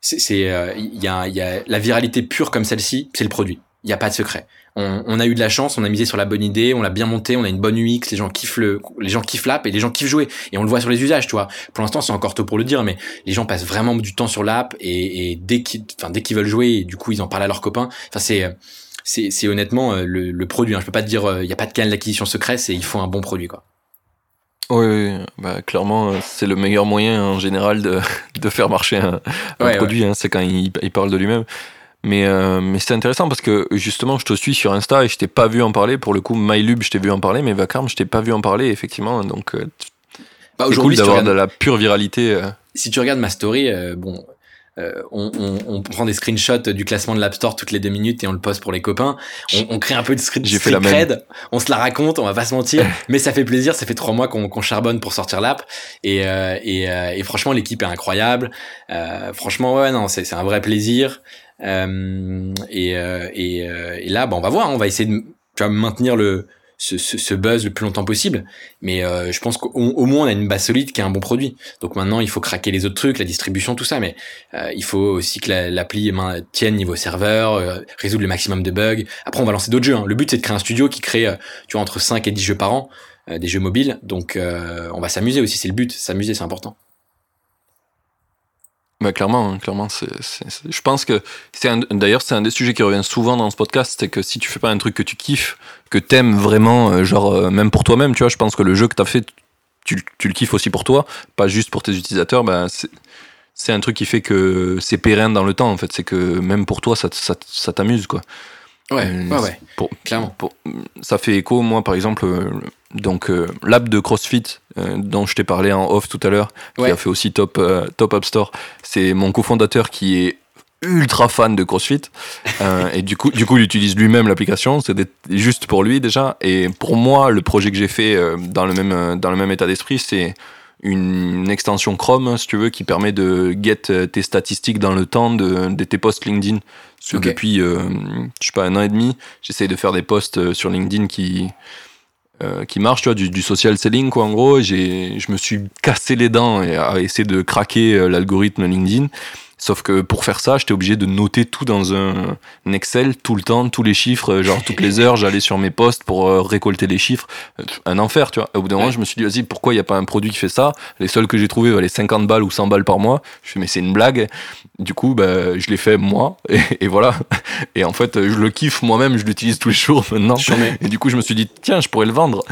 c'est il y, a, y a la viralité pure comme celle-ci, c'est le produit. Il n'y a pas de secret. On, on, a eu de la chance, on a misé sur la bonne idée, on l'a bien monté, on a une bonne UX, les gens kiffent le, les gens kiffent l'app et les gens kiffent jouer. Et on le voit sur les usages, tu vois. Pour l'instant, c'est encore tôt pour le dire, mais les gens passent vraiment du temps sur l'app et, et dès qu'ils, enfin dès qu'ils veulent jouer, et du coup ils en parlent à leurs copains. Enfin c'est c'est honnêtement euh, le, produit. Hein. Je peux pas te dire, il euh, n'y a pas de canal d'acquisition secret, c'est il faut un bon produit, quoi.
Oui, bah, clairement, euh, c'est le meilleur moyen en général de, de faire marcher un, produit. Hein, c'est quand il, il, parle de lui-même. Mais, mais c'est intéressant parce que justement, je te suis sur Insta et je t'ai pas vu en parler. Pour le coup, MyLub, je t'ai vu en parler, mais Vacarme, je t'ai pas vu en parler, effectivement. Donc, bah, c'est cool d'avoir de la pure viralité.
Si tu regardes ma story, bon, euh, on, on, on, prend des screenshots du classement de l'App Store toutes les deux minutes et on le poste pour les copains. On, on crée un peu de screen J'ai fait la cred, on se la raconte, on va pas se mentir, mais ça fait plaisir. Ça fait trois mois qu'on charbonne pour sortir l'app et, euh, et, euh, et, franchement l'équipe est incroyable. franchement ouais non c'est un vrai plaisir. et, et, et, là bah, on va voir, on va essayer de tu vois, maintenir le ce, ce, buzz le plus longtemps possible. Mais euh, je pense qu'au moins on a une base solide qui est un bon produit. Donc maintenant il faut craquer les autres trucs, la distribution, tout ça. Mais euh, il faut aussi que l'appli tienne niveau serveur, euh, résoudre le maximum de bugs. Après on va lancer d'autres jeux. Hein. Le but c'est de créer un studio qui crée, tu vois, entre 5 et 10 jeux par an, des jeux mobiles. Donc on va s'amuser aussi, c'est le but. S'amuser c'est important.
Bah clairement, hein, clairement, c'est, je pense que c'est d'ailleurs c'est un des sujets qui revient souvent dans ce podcast, c'est que si tu fais pas un truc que tu kiffes, que t'aimes vraiment, euh, genre euh, même pour toi-même, tu vois, je pense que le jeu que t'as fait, tu, tu, le kiffes aussi pour toi, pas juste pour tes utilisateurs, bah c'est, c'est un truc qui fait que c'est pérenne dans le temps en fait, c'est que même pour toi ça, ça, ça t'amuse quoi.
Ouais, euh, ouais, ouais,
pour, clairement. ça fait écho, moi par exemple, donc l'app de CrossFit dont je t'ai parlé en off tout à l'heure, qui a fait aussi Top, Top App Store, c'est mon cofondateur qui est ultra fan de CrossFit et du coup, du coup, il utilise lui-même l'application. C'est juste pour lui déjà. Et pour moi, le projet que j'ai fait dans le même dans le même état d'esprit, c'est une extension Chrome, si tu veux, qui permet de get euh, tes statistiques dans le temps de, tes posts LinkedIn. depuis, euh, je sais pas, un an et demi, j'essaye de faire des posts euh, sur LinkedIn qui, qui marchent, tu vois, du, social selling, quoi, en gros. Je me suis cassé les dents à essayer de craquer l'algorithme LinkedIn. Sauf que pour faire ça, j'étais obligé de noter tout dans un, Excel tout le temps, tous les chiffres, genre toutes les heures, j'allais sur mes postes pour euh, récolter les chiffres. Euh, un enfer, tu vois. au bout d'un moment, je me suis dit, vas-y, pourquoi il n'y a pas un produit qui fait ça? Les seuls que j'ai trouvés valaient 50 balles ou 100 balles par mois. Je fais, mais c'est une blague. Du coup, bah, je l'ai fait moi, et, voilà. Et en fait, je le kiffe moi-même, je l'utilise tous les jours maintenant. Et du coup, je me suis dit, tiens, je pourrais le vendre.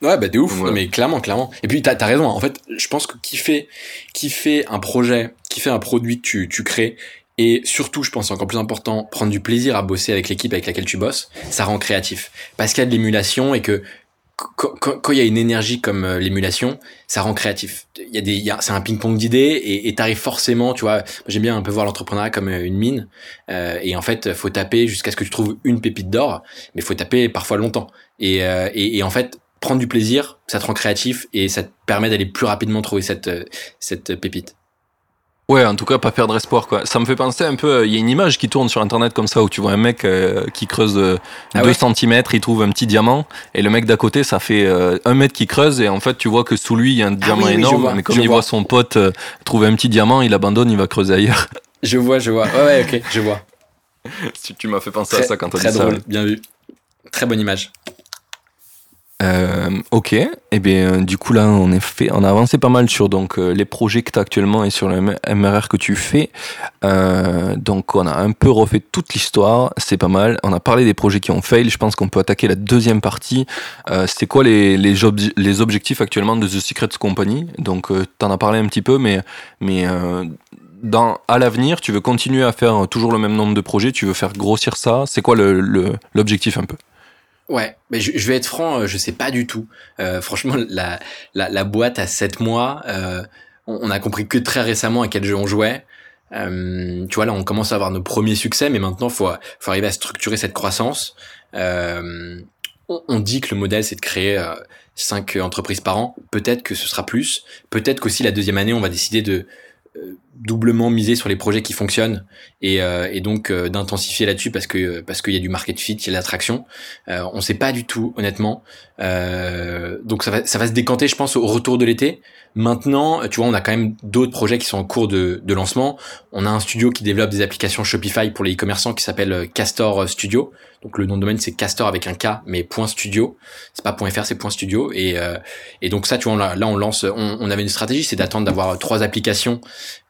Ouais, bah de ouf, mais clairement, clairement. Et puis t'as as raison, hein. en fait, je pense que qui fait, qui fait un projet, qui fait un produit que tu, tu crées, et surtout, je pense encore plus important, prendre du plaisir à bosser avec l'équipe avec laquelle tu bosses, ça rend créatif. Parce qu'il y a de l'émulation et que quand il y a une énergie comme euh, l'émulation, ça rend créatif. Il y a des, c'est un ping-pong d'idées et t'arrives forcément, tu vois. J'aime bien un peu voir l'entrepreneuriat comme euh, une mine. Euh, et en fait, faut taper jusqu'à ce que tu trouves une pépite d'or, mais faut taper parfois longtemps. Et, euh, et, et en fait, prendre du plaisir, ça te rend créatif et ça te permet d'aller plus rapidement trouver cette, euh, cette pépite.
Ouais, en tout cas, pas perdre espoir, quoi. Ça me fait penser un peu, il y a une image qui tourne sur internet comme ça où tu vois un mec euh, qui creuse 2 euh, ah cm, il trouve un petit diamant, et le mec d'à côté, ça fait euh, un mètre qui creuse, et en fait, tu vois que sous lui, il y a un ah diamant énorme, mais comme il voit son pote trouver un petit diamant, il abandonne, il va creuser ailleurs.
Je vois, je vois. Ouais, ouais ok, je vois.
si tu m'as fait penser à ça quand t'as dit
ça. Très drôle, bien vu. Très bonne image.
Euh, ok, et eh bien euh, du coup là on, est fait, on a avancé pas mal sur donc euh, les projets que tu as actuellement et sur le MRR que tu fais. Euh, donc on a un peu refait toute l'histoire, c'est pas mal. On a parlé des projets qui ont fail, je pense qu'on peut attaquer la deuxième partie. Euh, c'est quoi les, les, les, objectifs actuellement de The Secret Company? Donc tu en as parlé un petit peu, mais, mais dans, à l'avenir, tu veux continuer à faire toujours le même nombre de projets, tu veux faire grossir ça? C'est quoi l'objectif le, un peu?
Ouais, mais je, vais être franc, euh, je sais pas du tout. Euh, franchement, la, la, la, boîte à 7 mois, euh, on, a compris que très récemment à quel jeu on jouait. Euh, tu vois, là, on commence à avoir nos premiers succès, mais maintenant, faut, faut arriver à structurer cette croissance. Euh, on, on, dit que le modèle, c'est de créer 5 entreprises par an. Peut-être que ce sera plus. Peut-être qu'aussi la deuxième année, on va décider de doublement miser sur les projets qui fonctionnent et, euh, et donc euh, d'intensifier là-dessus parce que parce qu'il y a du market fit, il y a l'attraction. Euh, on sait pas du tout honnêtement. Euh, donc ça va ça va se décanter, je pense, au retour de l'été. Maintenant, tu vois, on a quand même d'autres projets qui sont en cours de, de lancement. On a un studio qui développe des applications Shopify pour les e-commerçants qui s'appelle Castor Studio. Donc le nom de domaine c'est Castor avec un K mais point studio. C'est pas .fr c'est point studio et euh, et donc ça tu vois là, là on lance on, on avait une stratégie c'est d'attendre d'avoir trois applications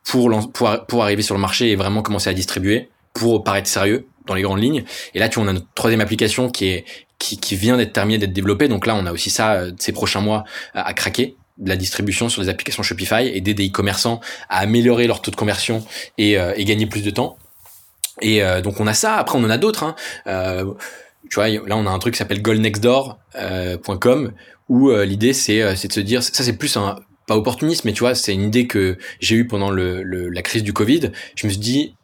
pour, pour, pour arriver sur le marché et vraiment commencer à distribuer, pour paraître sérieux dans les grandes lignes. Et là, tu vois, on a notre troisième application qui est qui, qui vient d'être terminée, d'être développée. Donc là, on a aussi ça euh, ces prochains mois à, craquer de la distribution sur les applications Shopify et d'aider les e-commerçants à améliorer leur taux de conversion et, euh, et gagner plus de temps. Et euh, donc on a ça. Après, on en a d'autres. Hein. tu vois, là, on a un truc qui s'appelle goalnextdoor.com où l'idée c'est c'est de se dire ça c'est plus un pas opportuniste, mais tu vois, c'est une idée que j'ai eue pendant le, la crise du Covid. Je me suis dit,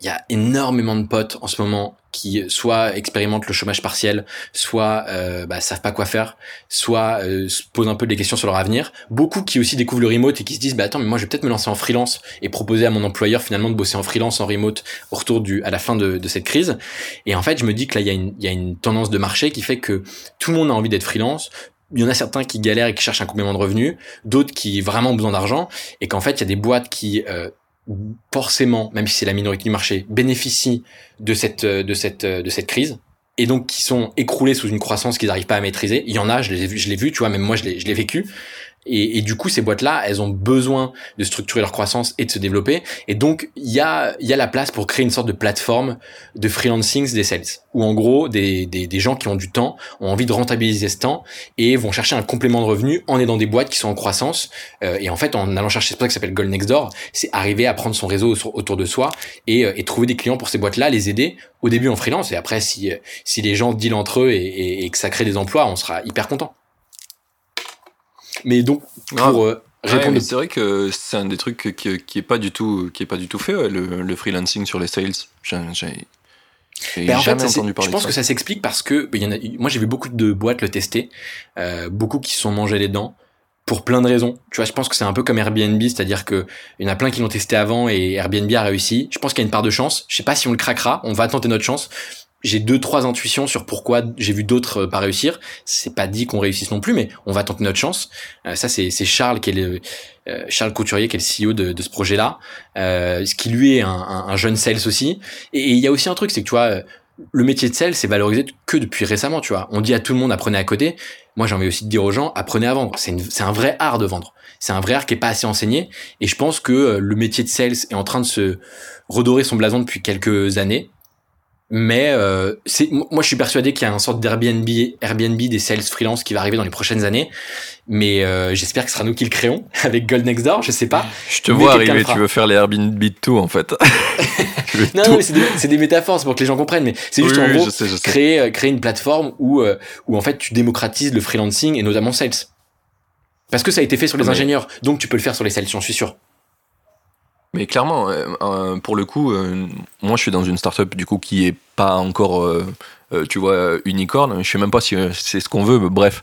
il y a énormément de potes en ce moment qui soit expérimentent le chômage partiel, soit euh, bah, savent pas quoi faire, soit euh, se posent un peu des questions sur leur avenir. Beaucoup qui aussi découvrent le remote et qui se disent bah attends mais moi je vais peut-être me lancer en freelance et proposer à mon employeur finalement de bosser en freelance en remote au retour du à la fin de, de cette crise. Et en fait je me dis que là il y il y a une tendance de marché qui fait que tout le monde a envie d'être freelance, il y en a certains qui galèrent et qui cherchent un complément de revenus, d'autres qui vraiment ont besoin d'argent, et qu'en fait, il y a des boîtes qui, euh, forcément, même si c'est la minorité du marché, bénéficient de cette, euh, de cette, euh, de cette crise, et donc qui sont écroulés sous une croissance qu'ils n'arrivent pas à maîtriser. Il y en a, je l'ai vu, je l'ai vu, tu vois, même moi, je l'ai, je l'ai vécu. Et, du coup, ces boîtes-là, elles ont besoin de structurer leur croissance et de se développer. Et donc, il y a, y a la place pour créer une sorte de plateforme de freelancing des sales, où en gros, des, des, des, gens qui ont du temps ont envie de rentabiliser ce temps et vont chercher un complément de revenu en aidant des boîtes qui sont en croissance. Euh, et en fait, en allant chercher ce truc qui s'appelle Gold Next Door, c'est arriver à prendre son réseau autour de soi et, euh, et trouver des clients pour ces boîtes-là, les aider au début en freelance. Et après, si, si les gens dealent entre eux et, et, et que ça crée des emplois, on sera hyper content. Mais donc, pour euh, répondre.
c'est vrai que c'est un des trucs qui, qui est pas du tout, qui est pas du tout fait, le, le, freelancing sur les sales. J'ai
ben en fait, entendu parler je pense que ça s'explique parce que ben, y en a, moi j'ai vu beaucoup de boîtes le tester, euh, beaucoup qui se sont mangés les dents pour plein de raisons. Tu vois, je pense que c'est un peu comme Airbnb, c'est-à-dire que il y en a plein qui l'ont testé avant et Airbnb a réussi. Je pense qu'il y a une part de chance. Je sais pas si on le craquera, on va tenter notre chance j'ai deux trois intuitions sur pourquoi j'ai vu d'autres euh, pas réussir. C'est pas dit qu'on réussisse non plus, mais on va tenter notre chance. Euh, ça c'est Charles qui est le euh, Charles Couturier qui est le CEO de, de ce projet-là, euh, ce qui lui est un, un, un jeune sales aussi. Et il y a aussi un truc, c'est que tu vois, le métier de sales c'est valorisé que depuis récemment. Tu vois, on dit à tout le monde apprenez à coder. Moi j'ai envie aussi de dire aux gens apprenez à vendre. C'est c'est un vrai art de vendre. C'est un vrai art qui est pas assez enseigné. Et je pense que le métier de sales est en train de se redorer son blason depuis quelques années mais euh, c'est moi je suis persuadé qu'il y a un sorte d'Airbnb Airbnb des sales freelance qui va arriver dans les prochaines années. Mais euh, j'espère que ce sera nous qui le créons avec Gold Next Door, je sais pas.
Je te vois arriver, tu veux faire les Airbnb de tout en fait.
non, non, mais c'est des, des, métaphores, c'est pour que les gens comprennent. Mais c'est juste en gros créer euh, créer une plateforme où euh, où en fait tu démocratises le freelancing et notamment sales. Parce que ça a été fait sur les ingénieurs, donc tu peux le faire sur les sales, j'en suis sûr.
Mais clairement, euh, euh, pour le coup, euh, moi je suis dans une startup du coup qui est pas encore, tu vois, unicorn. Je sais même pas si c'est ce qu'on veut, bref.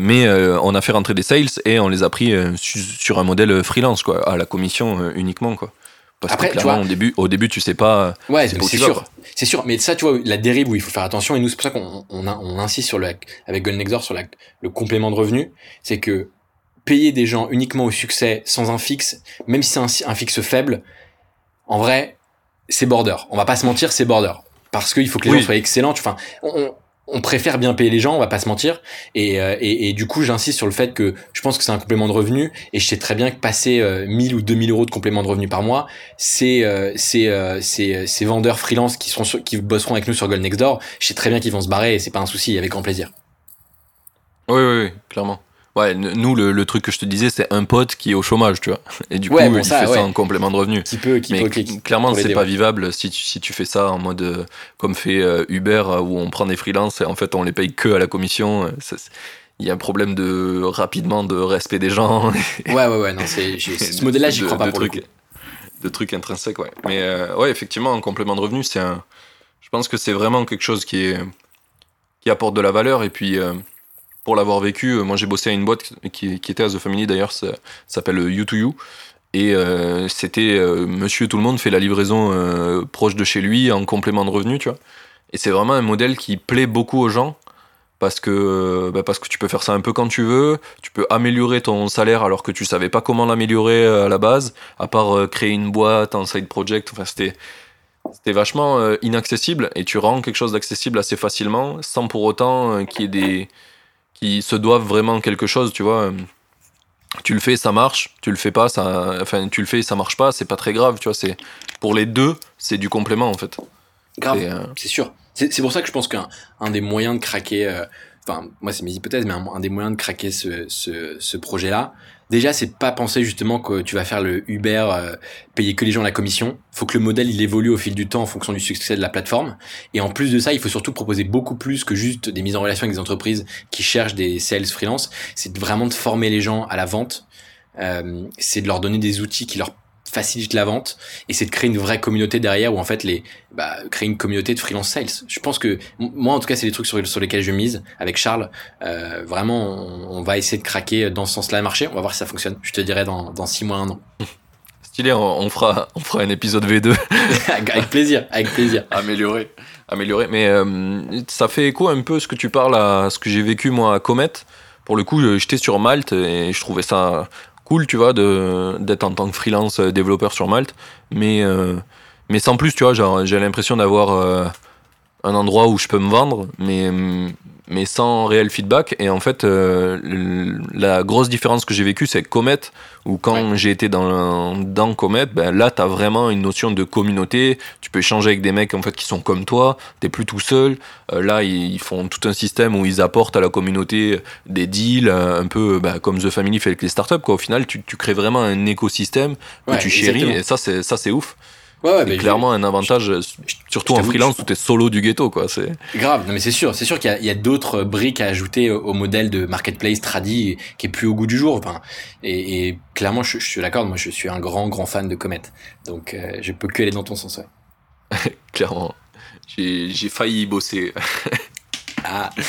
mais on a fait rentrer des sales et on les a pris sur un modèle freelance, quoi, à la commission uniquement, quoi. Parce Après, que clairement, au début, au début, tu sais pas.
Ouais, c'est sûr. C'est sûr. Mais ça, tu vois, la dérive où il faut faire attention, et nous, c'est pour ça qu'on on, on, insiste sur le, avec Goldnexor sur la, le complément de revenu, c'est que payer des gens uniquement au succès sans un fixe, même si c'est un, fixe faible, en vrai, c'est border. On va pas se mentir, c'est border. Parce qu'il faut que les gens soient excellents. Enfin, on, on, préfère bien payer les gens, on va pas se mentir. Et, euh, et, et du coup, j'insiste sur le fait que je pense que c'est un complément de revenu. Et je sais très bien que passer 1000 euh, ou 2000 euros de complément de revenu par mois, c'est euh, c'est ces vendeurs freelance qui, seront qui bosseront avec nous sur Gold Next Door. Je sais très bien qu'ils vont se barrer et c'est pas un souci, avec grand plaisir.
Oui, oui, oui, clairement. Ouais, nous, le, le, truc que je te disais, c'est un pote qui est au chômage, tu vois. Et du coup, il fait ça en complément de revenu.
Qui peut, qui
Mais
peut,
clairement, c'est pas vivable si tu, si tu fais ça en mode euh, comme fait euh, Uber, euh, où on prend des freelances et en fait, on les paye que à la commission. Il y a un problème de rapidement de respect des gens.
ouais, ouais, ouais, non, c'est, ce modèle-là, j'y crois pas pour trucs,
De trucs intrinsèques, ouais. Mais ouais, effectivement, en complément de revenu, c'est un. Je pense que c'est vraiment quelque chose qui est qui apporte de la valeur et puis pour l'avoir vécu, euh, moi j'ai bossé à une boîte qui, était à The Family d'ailleurs, ça, s'appelle You2You. Et euh, c'était euh, monsieur tout le monde fait la livraison euh, proche de chez lui en complément de revenu, tu vois. Et c'est vraiment un modèle qui plaît beaucoup aux gens parce que, bah parce que tu peux faire ça un peu quand tu veux, tu peux améliorer ton salaire alors que tu savais pas comment l'améliorer à la base, à part créer une boîte, un side project, enfin c'était c'était vachement inaccessible et tu rends quelque chose d'accessible assez facilement sans pour autant qu'il y ait des qui se doivent vraiment quelque chose, tu vois. Tu le fais, ça marche. Tu le fais pas, ça, enfin, tu le fais, ça marche pas. C'est pas très grave, tu vois. C'est pour les deux, c'est du complément en fait.
Grave, euh, c'est sûr. C'est pour ça que je pense qu'un un des moyens de craquer, euh, enfin, moi c'est mes hypothèses, mais un, des moyens de craquer ce, ce, ce projet-là, Déjà, c'est pas penser justement que tu vas faire le Uber, euh, payer que les gens la commission. Faut que le modèle il évolue au fil du temps en fonction du succès de la plateforme. Et en plus de ça, il faut surtout proposer beaucoup plus que juste des mises en relation avec des entreprises qui cherchent des sales freelance. C'est vraiment de former les gens à la vente. Euh, c'est de leur donner des outils qui leur facilite la vente et c'est de créer une vraie communauté derrière où en fait les bah, créer une communauté de freelance sales. Je pense que moi en tout cas c'est les trucs sur, sur lesquels je mise avec Charles. Euh, vraiment on, va essayer de craquer dans ce sens-là le marché. On va voir si ça fonctionne. Je te dirai dans dans six mois un an.
Stylé, on, fera on fera un épisode V2
avec plaisir, avec plaisir.
Améliorer, améliorer. Mais euh, ça fait écho un peu ce que tu parles à ce que j'ai vécu moi à Comet. Pour le coup, j'étais sur Malte et je trouvais ça cool, tu vois, d'être en tant que freelance euh, développeur sur Malte. Mais, euh, mais sans plus, tu vois, j'ai l'impression d'avoir euh, un endroit où je peux me vendre, mais, mais sans réel feedback. Et en fait, euh, la grosse différence que j'ai vécue, c'est Comet, où quand j'ai été dans, dans Comet, ben là, tu as vraiment une notion de communauté. Tu peux échanger avec des mecs en fait, qui sont comme toi, tu plus tout seul. Euh, là, ils, font tout un système où ils apportent à la communauté des deals, un peu ben, comme The Family fait avec les startups. Quoi. Au final, tu, tu crées vraiment un écosystème que tu chéris, et ça, c'est ouf. Ouais, ouais, c'est clairement un avantage, surtout en freelance où t'es solo du ghetto, quoi. C'est
grave. Non, mais c'est sûr, c'est sûr qu'il y a, d'autres briques à ajouter au, modèle de marketplace tradi qui est plus au goût du jour. Enfin, et, clairement, je, suis d'accord. Moi, je suis un grand, grand fan de Comet. Donc, euh, je peux que aller dans ton sens,
ouais. clairement. J'ai failli y bosser. ah.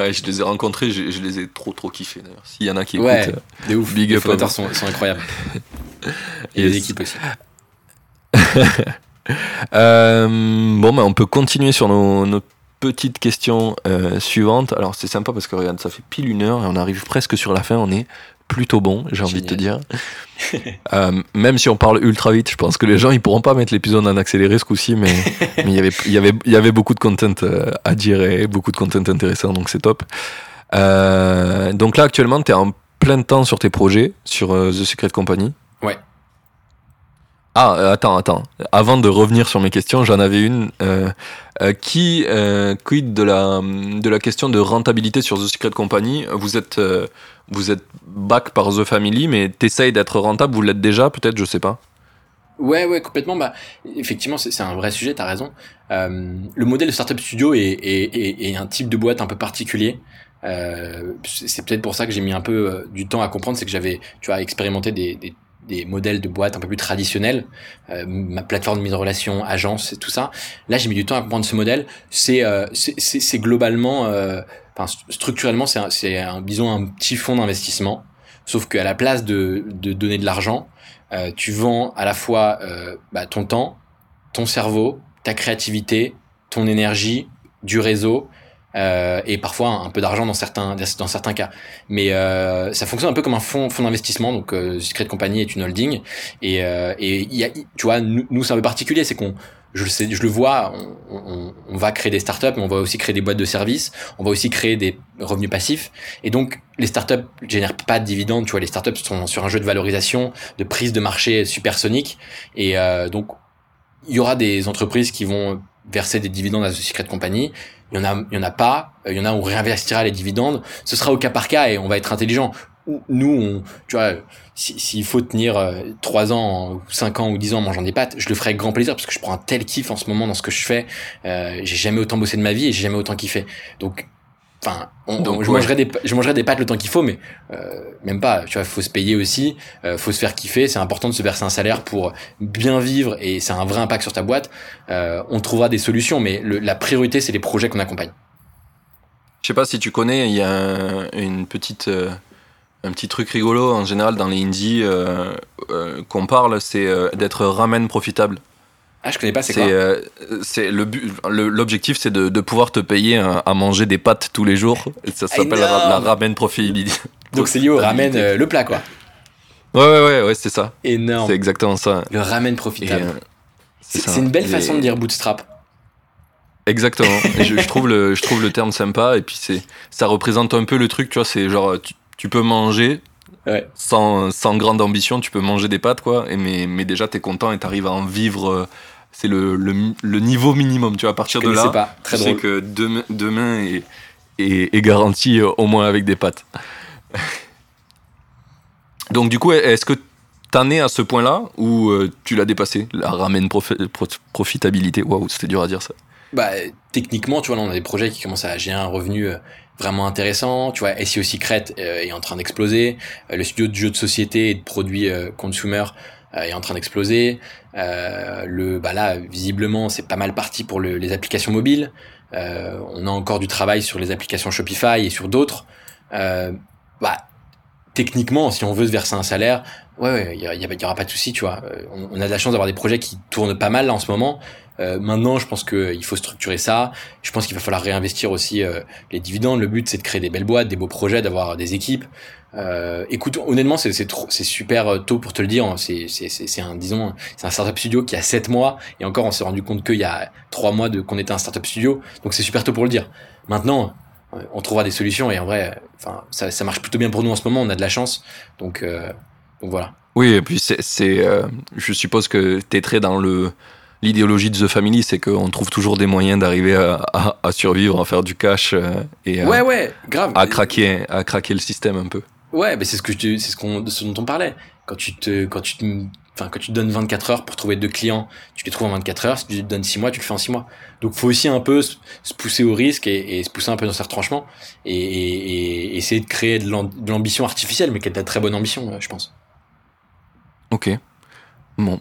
Ouais, je les ai rencontrés, je, les ai trop trop kiffés d'ailleurs. S'il y en a qui écoutent, ouais,
euh, ouf. Big les up. Sont, sont incroyables. Et les équipes aussi.
Euh, bon, ben, on peut continuer sur nos, petites questions euh, suivantes. Alors, c'est sympa parce que regarde, ça fait pile une heure et on arrive presque sur la fin. On est plutôt bon, j'ai envie de te dire. Euh, même si on parle ultra vite, je pense que les gens ils pourront pas mettre l'épisode en accéléré ce coup-ci, mais il y avait y avait y avait beaucoup de content à dire et beaucoup de content intéressant, donc c'est top. donc là actuellement, tu es en plein temps sur tes projets sur The Secret Company. Ah, euh, attends, attends. Avant de revenir sur mes questions, j'en avais une. Euh, euh, qui quid de la de la question de rentabilité sur The Secret Company? Vous êtes vous êtes back par The Family, mais t'essayes d'être rentable. Vous l'êtes déjà, peut-être, je sais pas.
Ouais, ouais, complètement. Bah, effectivement, c'est un vrai sujet. T'as raison. le modèle de startup studio est, est, est, un type de boîte un peu particulier. c'est peut-être pour ça que j'ai mis un peu du temps à comprendre, c'est que j'avais, tu vois, expérimenté des des modèles de boîtes un peu plus traditionnels, euh, ma plateforme de mise en relation, agence et tout ça. Là, j'ai mis du temps à comprendre ce modèle. C'est euh, globalement, euh, enfin structurellement, c'est un, un petit fonds d'investissement, sauf qu'à la place de, de donner de l'argent, tu vends à la fois bah, ton temps, ton cerveau, ta créativité, ton énergie, du réseau euh, et parfois un peu d'argent dans certains dans certains cas. Mais euh, ça fonctionne un peu comme un fonds fonds d'investissement. Donc euh, Secret Company est une holding et euh, et y a, tu vois nous, nous c'est un peu particulier, c'est qu'on je le sais, je le vois, on, on, on, va créer des startups, mais on va aussi créer des boîtes de services, on va aussi créer des revenus passifs. Et donc, les startups génèrent pas de dividendes, tu vois, les startups sont sur un jeu de valorisation, de prise de marché supersonique. Et euh, donc, il y aura des entreprises qui vont verser des dividendes à The Secret Company. Il y en a, il y en a pas. Euh, il y en a où on réinvestira les dividendes. Ce sera au cas par cas et on va être intelligent. Nous, on, tu vois, s'il faut tenir euh, trois ans, cinq ans ou dix ans en mangeant des pâtes, je le ferai avec grand plaisir parce que je prends un tel kiff en ce moment dans ce que je fais. Euh, j'ai jamais autant bossé de ma vie et j'ai jamais autant kiffé. Donc Enfin, je, mangerai des, je mangerai des pâtes le temps qu'il faut, mais euh, même pas. Tu vois, faut se payer aussi, euh, faut se faire kiffer. C'est important de se verser un salaire pour bien vivre et c'est un vrai impact sur ta boîte. Euh, on trouvera des solutions, mais la priorité, c'est les projets qu'on accompagne.
Je sais pas si tu connais, il y a une petite, euh, un petit truc rigolo en général dans les indies euh, qu'on parle, c'est d'être ramen profitable.
Ah, je connais pas, c'est quoi
le l'objectif, c'est de, de, pouvoir te payer à manger des pâtes tous les jours. ça s'appelle la, ramen profitabilité.
Donc c'est lié au ramen, euh, le plat, quoi.
Ouais, ouais, ouais, ouais c'est ça.
Énorme.
C'est exactement ça.
Le ramen profitable. Euh, c'est une belle façon de dire bootstrap.
Exactement. je, je, trouve le, je trouve le terme sympa et puis c'est, ça représente un peu le truc, tu vois, c'est genre, tu, tu peux manger Ouais. Sans, sans, grande ambition, tu peux manger des pâtes, quoi. Et mais, mais déjà, t'es content et t'arrives à en vivre euh, c'est le, le, niveau minimum. Tu vois, à partir de là,
pas. Très tu sais
que demain, demain est, est, garanti euh, au moins avec des pâtes. Donc du coup, est-ce que t'en es à ce point-là ou euh, tu l'as dépassé La ramène profitabilité? Waouh, c'était dur à dire ça.
Bah, techniquement, tu vois, là, on a des projets qui commencent à gérer un revenu euh, vraiment intéressant. Tu vois, SEO Secret est en train d'exploser. le studio de jeux de société et de produits consumer est en train d'exploser. Euh, le, bah là, visiblement, c'est pas mal parti pour le, les applications mobiles. Euh, on a encore du travail sur les applications Shopify et sur d'autres. Euh, bah, techniquement, si on veut se verser un salaire, ouais, il y, y, aura pas de souci, tu vois. Euh, on, a de la chance d'avoir des projets qui tournent pas mal là, en ce moment. Euh, maintenant, je pense qu'il faut structurer ça. Je pense qu'il va falloir réinvestir aussi euh, les dividendes. Le but, c'est de créer des belles boîtes, des beaux projets, d'avoir des équipes. Euh, écoute, honnêtement, c'est c'est super euh, tôt pour te le dire. C'est c'est un disons, c'est un startup studio qui a 7 mois et encore, on s'est rendu compte qu'il y a 3 mois de qu'on était un startup studio. Donc c'est super tôt pour le dire. Maintenant, on trouvera des solutions et en vrai, enfin, ça, ça, marche plutôt bien pour nous en ce moment. On a de la chance, donc, euh, donc voilà.
Oui, et puis c'est, euh, je suppose que tu es très dans le l'idéologie de The Family, c'est qu'on trouve toujours des moyens d'arriver à, à, survivre, à faire du cash euh, et
ouais, ouais, grave.
à craquer, à craquer le système un peu.
Ouais, mais c'est ce que c'est ce qu'on, ce dont on parlait. Quand tu te, quand tu te enfin quand tu te donnes 24 heures pour trouver deux clients, tu les trouves en 24 heures. Si tu te donnes 6 mois, tu le fais en 6 mois. Donc faut aussi un peu se, pousser au risque et, se pousser un peu dans ses retranchements et, et, essayer de créer de l'ambition artificielle, mais qui est de la très bonne ambition, je pense.
Ok. Bon.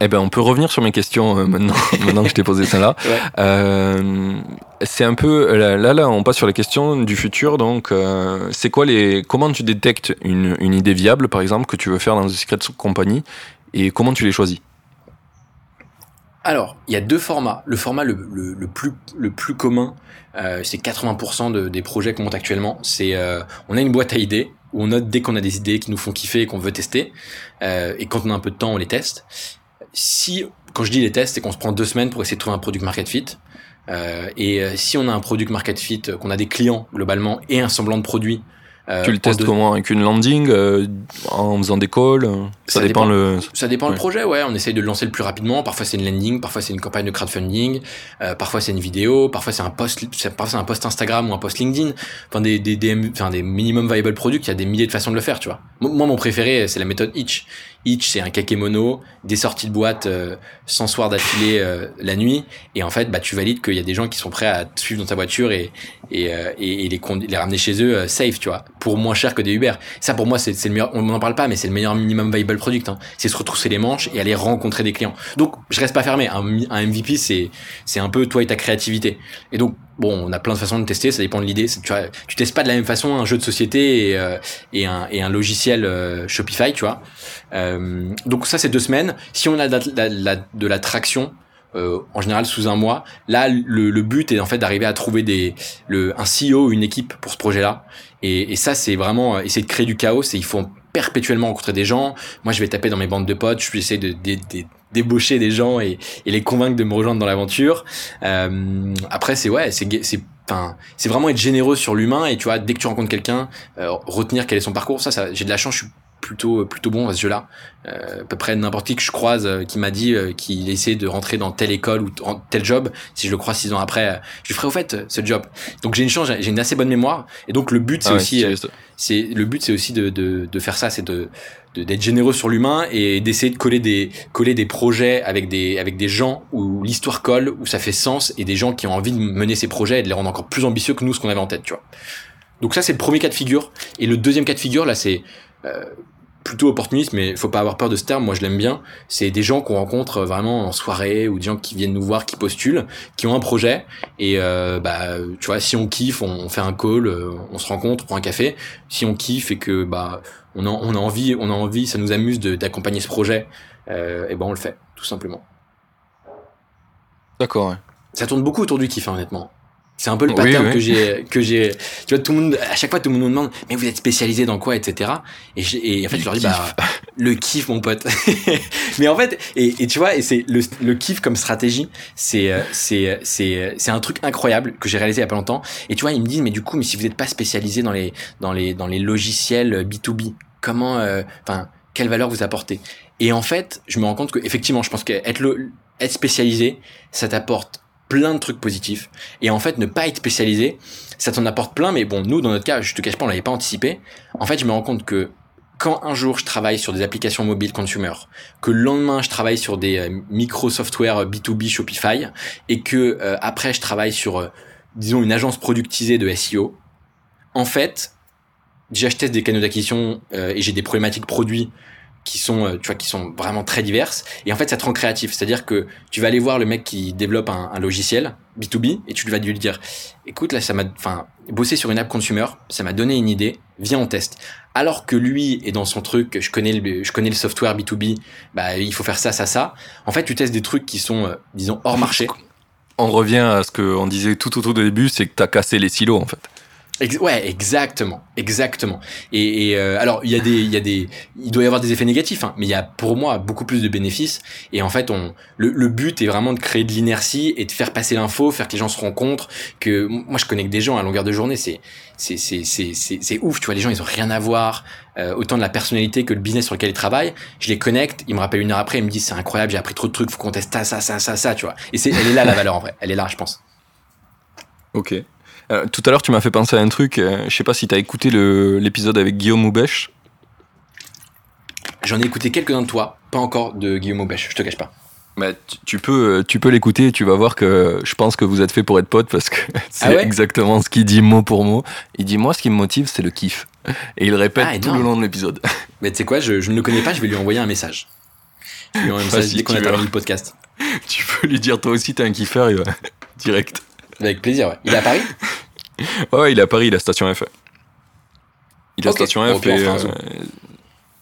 Eh ben, on peut revenir sur mes questions euh, maintenant, maintenant que je t'ai posé ça là. Euh, c'est un peu là, là, on passe sur les questions du futur. Donc, euh, c'est quoi les, comment tu détectes une, une, idée viable, par exemple, que tu veux faire dans une Secret Company, et comment tu les choisis?
Alors, il y a deux formats. Le format le, le, plus, le plus commun, euh, c'est 80% de, des projets qu'on monte actuellement. C'est, euh, on a une boîte à idées où on note dès qu'on a des idées qui nous font kiffer et qu'on veut tester. Euh, et quand on a un peu de temps, on les teste. Si, quand je dis les tests, c'est qu'on se prend deux semaines pour essayer de trouver un product market fit. Euh, et euh, si on a un product market fit, qu'on a des clients globalement et un semblant de produit
euh, tu le testes comment Avec une landing euh, En faisant des calls euh,
Ça, dépend, le. Ça dépend le projet, ouais. On essaye de le lancer le plus rapidement. Parfois c'est une landing, parfois c'est une campagne de crowdfunding, parfois c'est une vidéo, parfois c'est un post, parfois c'est un post Instagram ou un post LinkedIn. Enfin des des des, enfin, des minimum viable products. Il y a des milliers de façons de le faire, tu vois. Moi mon préféré c'est la méthode Itch. Itch c'est un kakémono, des sorties de boîte sans soir d'affilée la nuit, et en fait bah tu valides qu'il y a des gens qui sont prêts à te suivre dans ta voiture et et, et, les, les ramener chez eux safe, tu vois pour moins cher que des Uber. Ça, pour moi, c'est le meilleur. On n'en parle pas, mais c'est le meilleur minimum viable product. Hein. C'est se retrousser les manches et aller rencontrer des clients. Donc, je reste pas fermé. Un, un MVP, c'est un peu toi et ta créativité. Et donc, bon, on a plein de façons de tester. Ça dépend de l'idée. Tu vois, tu testes pas de la même façon un jeu de société et, euh, un logiciel euh, Shopify, tu vois. Euh, donc ça, c'est deux semaines. Si on a de la, traction en général sous un mois. Là, le, but est en fait d'arriver à trouver des, le, un CEO, une équipe pour ce projet-là. Et, et, ça, c'est vraiment essayer de créer du chaos. Et il faut perpétuellement rencontrer des gens. Moi, je vais taper dans mes bandes de potes. Je vais essayer de débaucher des gens et, et, les convaincre de me rejoindre dans l'aventure. Euh, après, c'est ouais, c'est c'est Enfin, c'est vraiment être généreux sur l'humain et tu vois dès que tu rencontres quelqu'un euh, retenir quel est son parcours ça, ça j'ai de la chance je suis plutôt plutôt bon à ce jeu-là. Euh, à peu près n'importe qui que je croise euh, qui m'a dit euh, qu'il essaie de rentrer dans telle école ou tel job, si je le crois six ans après, je ferai au fait ce job. Donc j'ai une chance, j'ai une assez bonne mémoire et donc le but c'est ah aussi c'est le but c'est aussi de, de, de faire ça, c'est de d'être généreux sur l'humain et d'essayer de coller des coller des projets avec des avec des gens où l'histoire colle où ça fait sens et des gens qui ont envie de mener ces projets et de les rendre encore plus ambitieux que nous ce qu'on avait en tête tu vois. Donc ça c'est le premier cas de figure. Et le deuxième cas de figure là c'est euh, plutôt opportuniste, mais faut pas avoir peur de ce terme. Moi, je l'aime bien. C'est des gens qu'on rencontre vraiment en soirée ou des gens qui viennent nous voir, qui postulent, qui ont un projet. Et euh, bah, tu vois, si on kiffe, on, fait un call, euh, on se rencontre, on prend un café. Si on kiffe et que bah, on a, on a envie, on a envie, ça nous amuse d'accompagner ce projet, euh, et ben on le fait, tout simplement.
D'accord. Ouais.
Ça tourne beaucoup autour du kiff, hein, honnêtement. C'est un peu le pattern que j'ai que j'ai tu vois tout le monde à chaque fois tout le monde nous demande mais vous êtes spécialisé dans quoi? etc et, et en fait je leur dis bah le kiff mon pote mais en fait et, et tu vois et c'est le, le kiff comme stratégie c'est euh, c'est c'est c'est un truc incroyable que j'ai réalisé il y a pas longtemps. Et tu vois ils me disent mais du coup mais si vous n'êtes pas spécialisé dans les dans les dans les logiciels B2B comment euh, enfin quelle valeur vous apportez? Et en fait je me rends compte que effectivement je pense qu'être le être spécialisé ça t'apporte plein de trucs positifs. Et en fait, ne pas être spécialisé, ça t'en apporte plein, mais bon, nous, dans notre cas, je te cache pas, on l'avait pas anticipé. En fait, je me rends compte que quand un jour je travaille sur des applications mobiles consumer, que le lendemain je travaille sur des euh, micro software B2B Shopify, et que euh, après je travaille sur, euh, disons, une agence productisée de SEO, en fait, teste des canaux d'acquisition et j'ai des problématiques produits qui sont euh, tu vois qui sont vraiment très diverses. Et en fait ça te rend créatif. C'est à dire que tu vas aller voir le mec qui développe un, un logiciel B2B et tu vas lui dire écoute là ça m'a enfin bosser sur une app consumer ça m'a donné une idée viens on teste. Alors que lui est dans son truc je connais le je connais le software B2B bah il faut faire ça ça ça. En fait tu testes des trucs qui sont euh, disons hors marché.
On revient à ce qu'on disait tout autour du début c'est que tu as cassé les silos en fait
ouais, exactement, exactement. Et, et euh, alors il y a des, il y a des, il doit y avoir des effets négatifs, hein, mais il y a pour moi beaucoup plus de bénéfices. Et en fait, on, le, le but est vraiment de créer de l'inertie et de faire passer l'info, faire que les gens se rencontrent. Que moi, je connecte des gens à longueur de journée, c'est, c'est, c'est, c'est, c'est, ouf. Tu vois, les gens, ils ont rien à voir. Euh, autant de la personnalité que le business sur lequel ils travaillent. Je les connecte, ils me rappellent une heure après, ils me disent c'est incroyable, j'ai appris trop de trucs, faut qu'on teste ça, ça, ça, ça, ça, tu vois. Et c'est, elle est là la valeur en vrai, elle est là, je pense.
Ok. Euh, tout à l'heure, tu m'as fait penser à un truc. Euh, je sais pas si tu as écouté l'épisode avec Guillaume Moubèche.
J'en ai écouté quelques-uns de toi, pas encore de Guillaume Moubèche, je te cache pas.
Bah, tu, peux, euh, tu peux l'écouter et tu vas voir que je pense que vous êtes fait pour être potes parce que c'est ah exactement ce qu'il dit mot pour mot. Il dit Moi, ce qui me motive, c'est le kiff. Et il répète ah, tout le long de l'épisode.
Mais tu sais quoi, je, ne le connais pas, je vais lui envoyer un message. Un message dès qu'on a terminé le podcast.
Tu peux lui dire Toi aussi, t'es un kiffeur, il va direct.
Avec plaisir, ouais. Il est à Paris
Ouais, il est à Paris, il a Station F. Il a Station F et. Euh,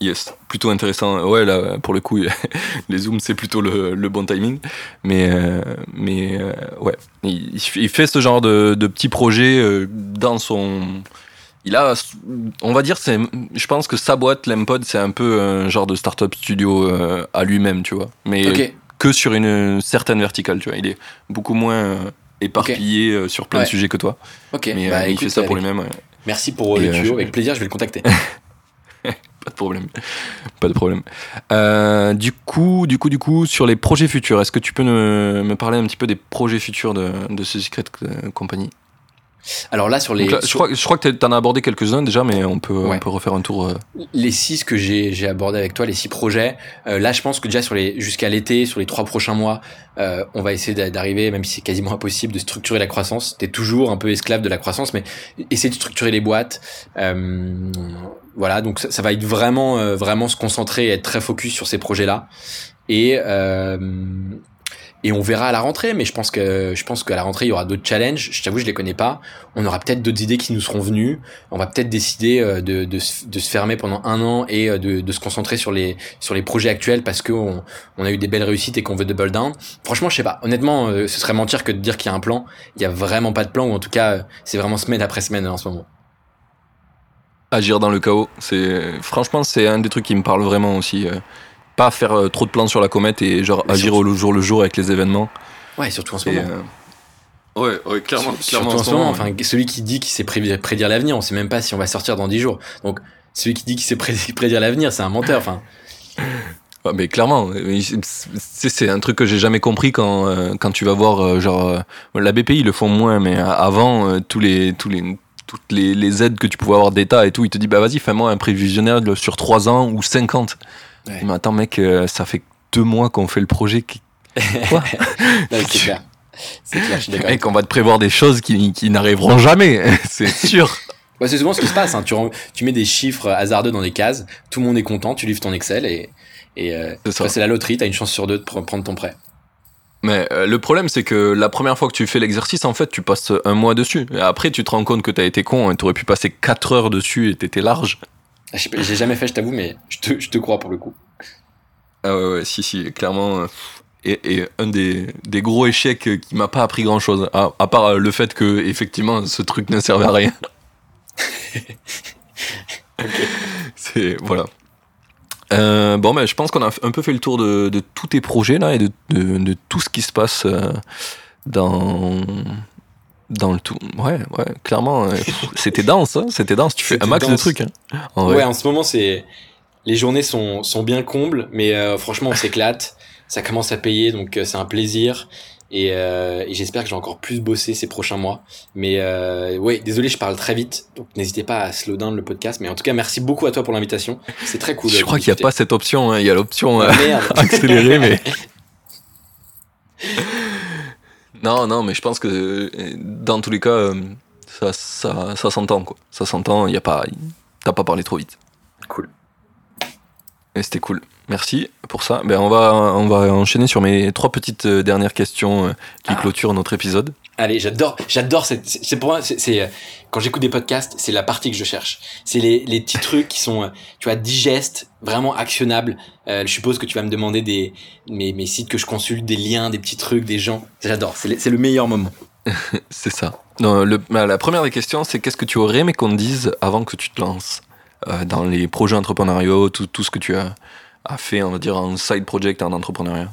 yes, plutôt intéressant. Ouais, là, pour le coup, les zooms, c'est plutôt le, le, bon timing. Mais, euh, mais euh, ouais, il, il, fait ce genre de, de petits projets dans son. Il a, on va dire, c'est, je pense que sa boîte, l'Empod, c'est un peu un genre de startup studio à lui-même, tu vois. Mais que sur une certaine verticale, tu vois. Il est beaucoup moins éparpillé euh, sur plein de sujets que toi.
Ok.
Mais bah, euh, il fait ça pour lui-même.
Merci pour le tuyau. Avec plaisir, je vais le contacter.
pas de problème. Pas de problème. Euh, du coup, du coup, du coup, sur les projets futurs, est-ce que tu peux me, parler un petit peu des projets futurs de, de ce Secret Company?
Alors là, sur les.
Je, crois, je, crois, que tu en as abordé quelques-uns déjà, mais on peut, on peut refaire un tour. Euh.
Les six que j'ai abordé avec toi, les six projets, euh, là, je pense que déjà sur les jusqu'à l'été, sur les trois prochains mois, euh, on va essayer d'arriver, même si c'est quasiment impossible, de structurer la croissance. T'es toujours un peu esclave de la croissance, mais essayer de structurer les boîtes. voilà, donc ça, ça, va être vraiment, vraiment se concentrer et être très focus sur ces projets-là. Et et on verra à la rentrée. Mais je pense que je pense qu'à la rentrée il y aura d'autres challenges. Je t'avoue, je les connais pas. On aura peut-être d'autres idées qui nous seront venues. On va peut-être décider euh, de, de, se fermer pendant un an et euh, de, de se concentrer sur les sur les projets actuels parce que on, a eu des belles réussites et qu'on veut double down. Franchement, je sais pas. Honnêtement, euh, ce serait mentir que de dire qu'il y a un plan. Il y a vraiment pas de plan ou en tout cas, c'est vraiment semaine après semaine en ce moment
agir dans le chaos. C'est franchement c'est un des trucs qui me parle vraiment aussi pas faire euh, trop de plans sur la comète et genre agir au jour le jour avec les événements.
Ouais, surtout en ce moment.
Euh, ouais, ouais, clairement. clairement
en ce moment, enfin, celui qui dit qu'il sait prédire, l'avenir, on sait même pas si on va sortir dans 10 jours. Donc, celui qui dit qu'il sait prédire l'avenir, c'est un menteur, enfin.
Ouais, mais clairement, c'est un truc que j'ai jamais compris quand, euh, quand tu vas voir, genre, la BPI le font moins, mais avant, tous les, tous les, toutes les, les aides que tu pouvais avoir d'État et tout, ils te disent, bah vas-y, fais-moi un prévisionnaire sur 3 ans ou 50. Mais attends, mec, euh, ça fait deux mois qu'on fait le projet.
Quoi C'est clair. C'est clair, je suis d'accord.
Mec, on va te prévoir des choses qui, qui n'arriveront jamais, c'est sûr.
c'est souvent ce qui se passe. Hein. Tu, tu mets des chiffres hasardeux dans des cases, tout le monde est content, tu livres ton Excel et, et euh, c'est la loterie, t'as une chance sur deux de prendre ton prêt.
Mais euh, le problème, c'est que la première fois que tu fais l'exercice, en fait, tu passes un mois dessus. Et après, tu te rends compte que t'as été con et t'aurais pu passer quatre heures dessus et t'étais large.
Ah, j'ai jamais fait, je t'avoue, mais je te, je te, crois pour le coup.
Ah ouais, ouais si, si, clairement. Euh, et, un des, des, gros échecs qui m'a pas appris grand chose, à, part euh, le fait que, effectivement, ce truc ne servait à rien. C'est. Voilà. Euh, bon, mais je pense qu'on a un peu fait le tour de, de tous tes projets là et de, de, de, tout ce qui se passe dans dans le tout. Ouais, ouais, clairement, euh, c'était dense, hein, c'était dense. Tu fais un max de trucs. Hein,
en ouais, en ce moment, c'est les journées sont, sont bien combles, mais euh, franchement, on s'éclate. Ça commence à payer, donc euh, c'est un plaisir. Et, et j'espère que j'ai encore plus bossé ces prochains mois. Mais ouais, désolé, je parle très vite, donc n'hésitez pas à slow down le podcast. Mais en tout cas, merci beaucoup à toi pour l'invitation. C'est très cool.
Je crois qu'il n'y a pas cette option. Hein. Il y a l'option ah, accélérée, mais. Non, non, mais je pense que euh, dans tous les cas, euh, ça, ça, ça s'entend, quoi. Ça s'entend, il y a pas. T'as pas parlé trop vite.
Cool.
Et c'était cool. Merci pour ça. Ben, on, va, on va enchaîner sur mes trois petites euh, dernières questions qui ah. clôturent notre épisode.
Allez, j'adore, j'adore c'est pour moi, c'est, quand j'écoute des podcasts, c'est la partie que je cherche. C'est les, les petits trucs qui sont, tu vois, digestes, vraiment actionnables. Euh, je suppose que tu vas me demander des, mes, mes sites que je consulte, des liens, des petits trucs, des gens. J'adore, c'est le, meilleur moment.
c'est ça. le, bah, la première des questions, c'est qu'est-ce que tu aurais aimé qu'on te dise avant que tu te lances euh, dans les projets entrepreneuriaux, tout, tout, ce que tu as, fait, on va dire, en side project en entrepreneuriat?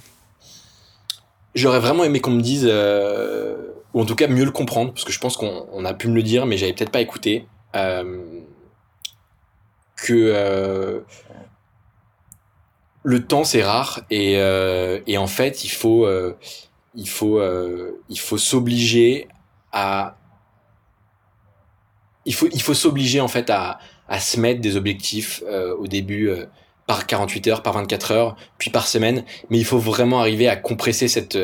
J'aurais vraiment aimé qu'on me dise, euh, ou en tout cas mieux le comprendre, parce que je pense qu'on a pu me le dire, mais j'avais peut-être pas écouté, euh, que le temps c'est rare et, et en fait il faut il faut, euh, il faut s'obliger à, il faut, il faut s'obliger en fait à, à se mettre des objectifs euh, au début euh, par 48 heures, par 24 heures, puis par semaine. Mais il faut vraiment arriver à compresser cette,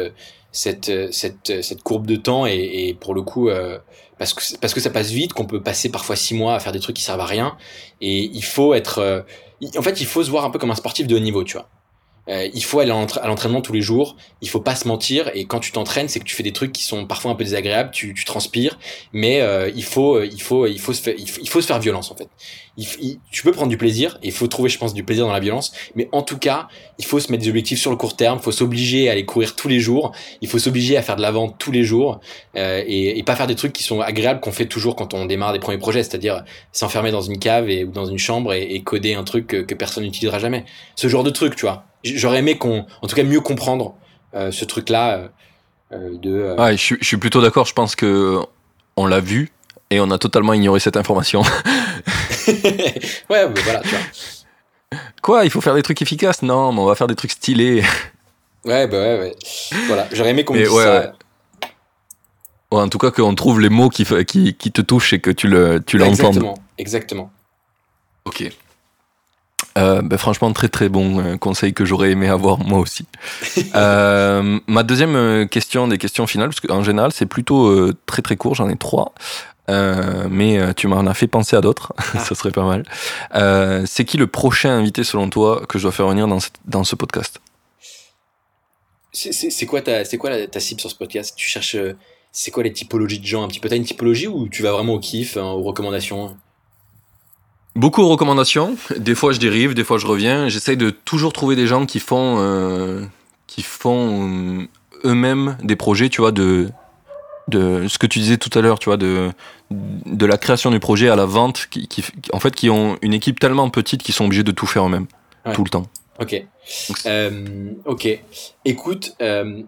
cette, cette, cette courbe de temps et, et pour le coup, parce que parce que ça passe vite, qu'on peut passer parfois six mois à faire des trucs qui servent à rien. Et il faut être, en fait, il faut se voir un peu comme un sportif de haut niveau, tu vois. Euh, il faut aller à l'entraînement tous les jours. Il faut pas se mentir. Et quand tu t'entraînes, c'est que tu fais des trucs qui sont parfois un peu désagréables. Tu, tu transpires, mais euh, il faut, il faut, il faut se faire, il faut, se faire violence en fait. tu peux prendre du plaisir. Il faut trouver, je pense, du plaisir dans la violence. Mais en tout cas, il faut se mettre des objectifs sur le court terme. Il faut s'obliger à aller courir tous les jours. Il faut s'obliger à faire de la vente tous les jours euh, et, et, pas faire des trucs qui sont agréables qu'on fait toujours quand on démarre des premiers projets, c'est-à-dire s'enfermer dans une cave et, ou dans une chambre et, et coder un truc que, que personne n'utilisera jamais. Ce genre de truc, tu vois j'aurais aimé qu'on, en tout cas, mieux comprendre euh, ce truc-là euh, euh, de.
Ouais, je, je, suis plutôt d'accord. Je pense que on l'a vu et on a totalement ignoré cette information.
ouais, mais voilà, tu vois.
Quoi, il faut faire des trucs efficaces? Non, mais on va faire des trucs stylés.
Ouais, bah ouais, ouais. Voilà, j'aurais aimé qu'on me dise ouais, ça.
Ouais. en tout cas, qu'on trouve les mots qui, qui, qui, te touchent et que tu l'entendes. Tu
exactement, exactement.
Ok. Euh, ben, franchement, très très bon euh, conseil que j'aurais aimé avoir moi aussi. euh, ma deuxième euh, question, des questions finales, parce qu'en général c'est plutôt euh, très très court, j'en ai trois, mais tu m'en as fait penser à d'autres, ah. ça serait pas mal. c'est qui le prochain invité selon toi que je dois faire venir dans, dans ce podcast?
C'est quoi, ta, quoi la, ta cible sur ce podcast? Tu cherches, c'est quoi les typologies de gens? Un petit peu T'as une typologie ou tu vas vraiment au kiff, hein, aux recommandations?
Beaucoup de recommandations. Des fois, je dérive, des fois, je reviens. J'essaye de toujours trouver des gens qui font, euh, qui font euh, eux-mêmes des projets, tu vois, de, de ce que tu disais tout à l'heure, tu vois, de, de la création du projet à la vente, qui, qui, en fait, qui ont une équipe tellement petite qu'ils sont obligés de tout faire eux-mêmes, tout le temps.
Ok. Euh, ok. Écoute, euh,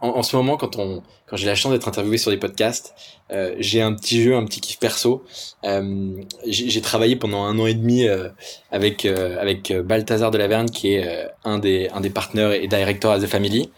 en, en, ce moment, quand on, quand j'ai la chance d'être interviewé sur des podcasts, euh, j'ai un petit jeu, un petit kiff perso. Euh, j'ai travaillé pendant un an et demi euh, avec euh, avec Balthazar de Laverne, qui est un des un des partenaires et directeur à The Family.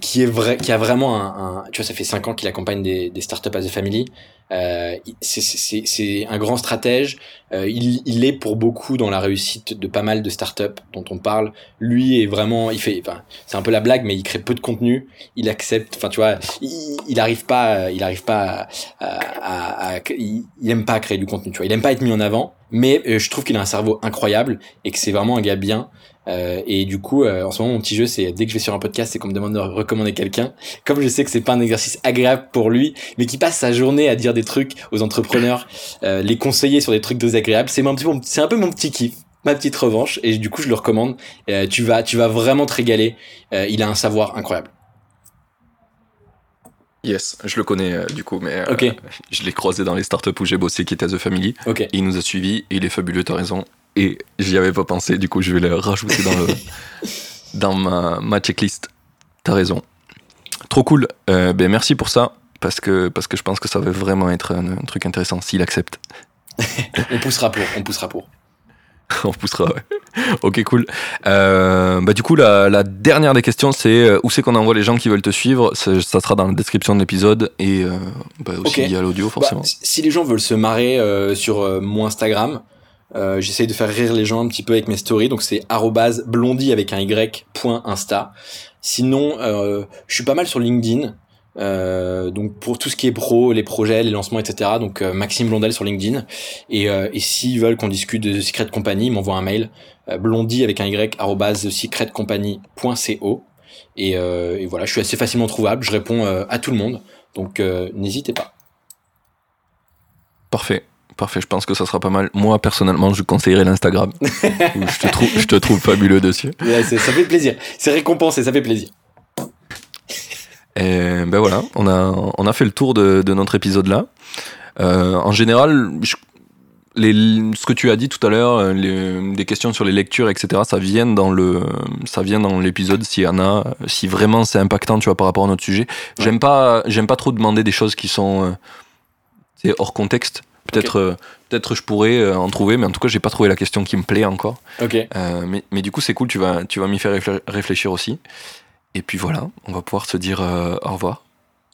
qui est vrai, qui a vraiment un, un, tu vois, ça fait cinq ans qu'il accompagne des, des startups à The Family. Euh, c'est un grand stratège. Euh, il, il, est pour beaucoup dans la réussite de pas mal de startups dont on parle. Lui est vraiment, il fait, enfin, c'est un peu la blague, mais il crée peu de contenu. Il accepte, enfin, tu vois, il, il arrive pas, il arrive pas à, à, à, il, aime pas créer du contenu, tu vois. Il aime pas être mis en avant, mais euh, je trouve qu'il a un cerveau incroyable et que c'est vraiment un gars bien. Euh, et du coup, euh, en ce moment, mon petit jeu, c'est dès que je vais sur un podcast et qu'on me demande de recommander quelqu'un, comme je sais que c'est pas un exercice agréable pour lui, mais qui passe sa journée à dire des trucs aux entrepreneurs, euh, les conseiller sur des trucs désagréables, c'est un, c'est un peu mon petit kiff ma petite revanche. Et du coup je le recommande. Tu vas tu vas vraiment te régaler. Il a un savoir incroyable.
Yes, je le connais du coup, mais je l'ai croisé dans les startups où j'ai bossé qui était The Family. il nous a suivis et il est fabuleux, t'as raison et j'y avais pas pensé, du coup je vais le rajouter dans, le, dans ma, ma checklist. T'as raison. Trop cool. Euh, ben merci pour ça, parce que, parce que je pense que ça va vraiment être un, truc intéressant s'il accepte.
on poussera pour, on poussera pour.
on poussera, ouais. Ok, cool. Euh, bah, du coup, la, la, dernière des questions, c'est euh, où c'est qu'on envoie les gens qui veulent te suivre? Ça, ça sera dans la description de l'épisode et euh, bah, aussi il y a l'audio, forcément. Bah,
si les gens veulent se marrer sur mon Instagram, euh, J'essaye de faire rire les gens un petit peu avec mes stories, donc c'est blondie avec un y point insta. Sinon, euh, je suis pas mal sur LinkedIn. Euh, donc pour tout ce qui est pro, les projets, les lancements, etc. Donc euh, Maxime Blondel sur LinkedIn. Et, euh, et s'ils veulent qu'on discute de The Secret Company, ils m'envoient un mail blondie avec un y secretcompany.co. Et, et voilà, je suis assez facilement trouvable. Je réponds à tout le monde. Donc n'hésitez pas.
Parfait. Parfait, je pense que ça sera pas mal. Moi, personnellement, je conseillerais l'Instagram. je, te trouve, je te trouve fabuleux dessus.
ça fait plaisir. C'est récompensé, ça fait plaisir.
Et ben voilà, on a, on a fait le tour de, de notre épisode là. Euh, en général, je- les, ce que tu as dit tout à l'heure, euh, des questions sur les lectures, etc., ça vient dans le, ça vient dans l'épisode s'il y en a, si vraiment c'est impactant, tu vois, par rapport à notre sujet. J'aime pas, j'aime pas trop demander des choses qui sont, euh, hors contexte. Peut-être, euh, peut-être je pourrais euh, en trouver, mais en tout cas, j'ai pas trouvé la question qui me plaît encore. Euh, mais, mais du coup, c'est cool, tu vas, tu vas m'y faire réflé- réfléchir aussi. Et puis voilà, on va pouvoir se dire euh, au revoir.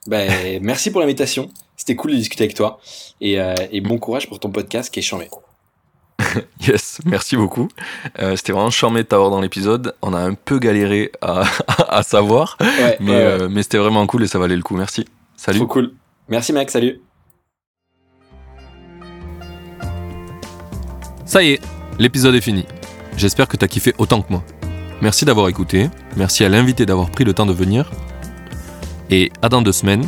Ben, merci pour l'invitation. C'était cool de discuter avec toi. Et, et bon courage pour ton podcast qui est chambé.
Yes, merci beaucoup. C'était vraiment charmé de t'avoir dans l'épisode. On a un peu galéré à, à savoir,
Ouais,
mais, mais c'était vraiment cool et ça valait le coup. Merci. Salut.
Trop cool. Merci mec, salut.
Ça y est, l'épisode est fini. J'espère que t'as kiffé autant que moi. Merci d'avoir écouté, merci à l'invité d'avoir pris le temps de venir. Et à dans deux semaines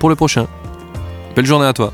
pour le prochain. Belle journée à toi.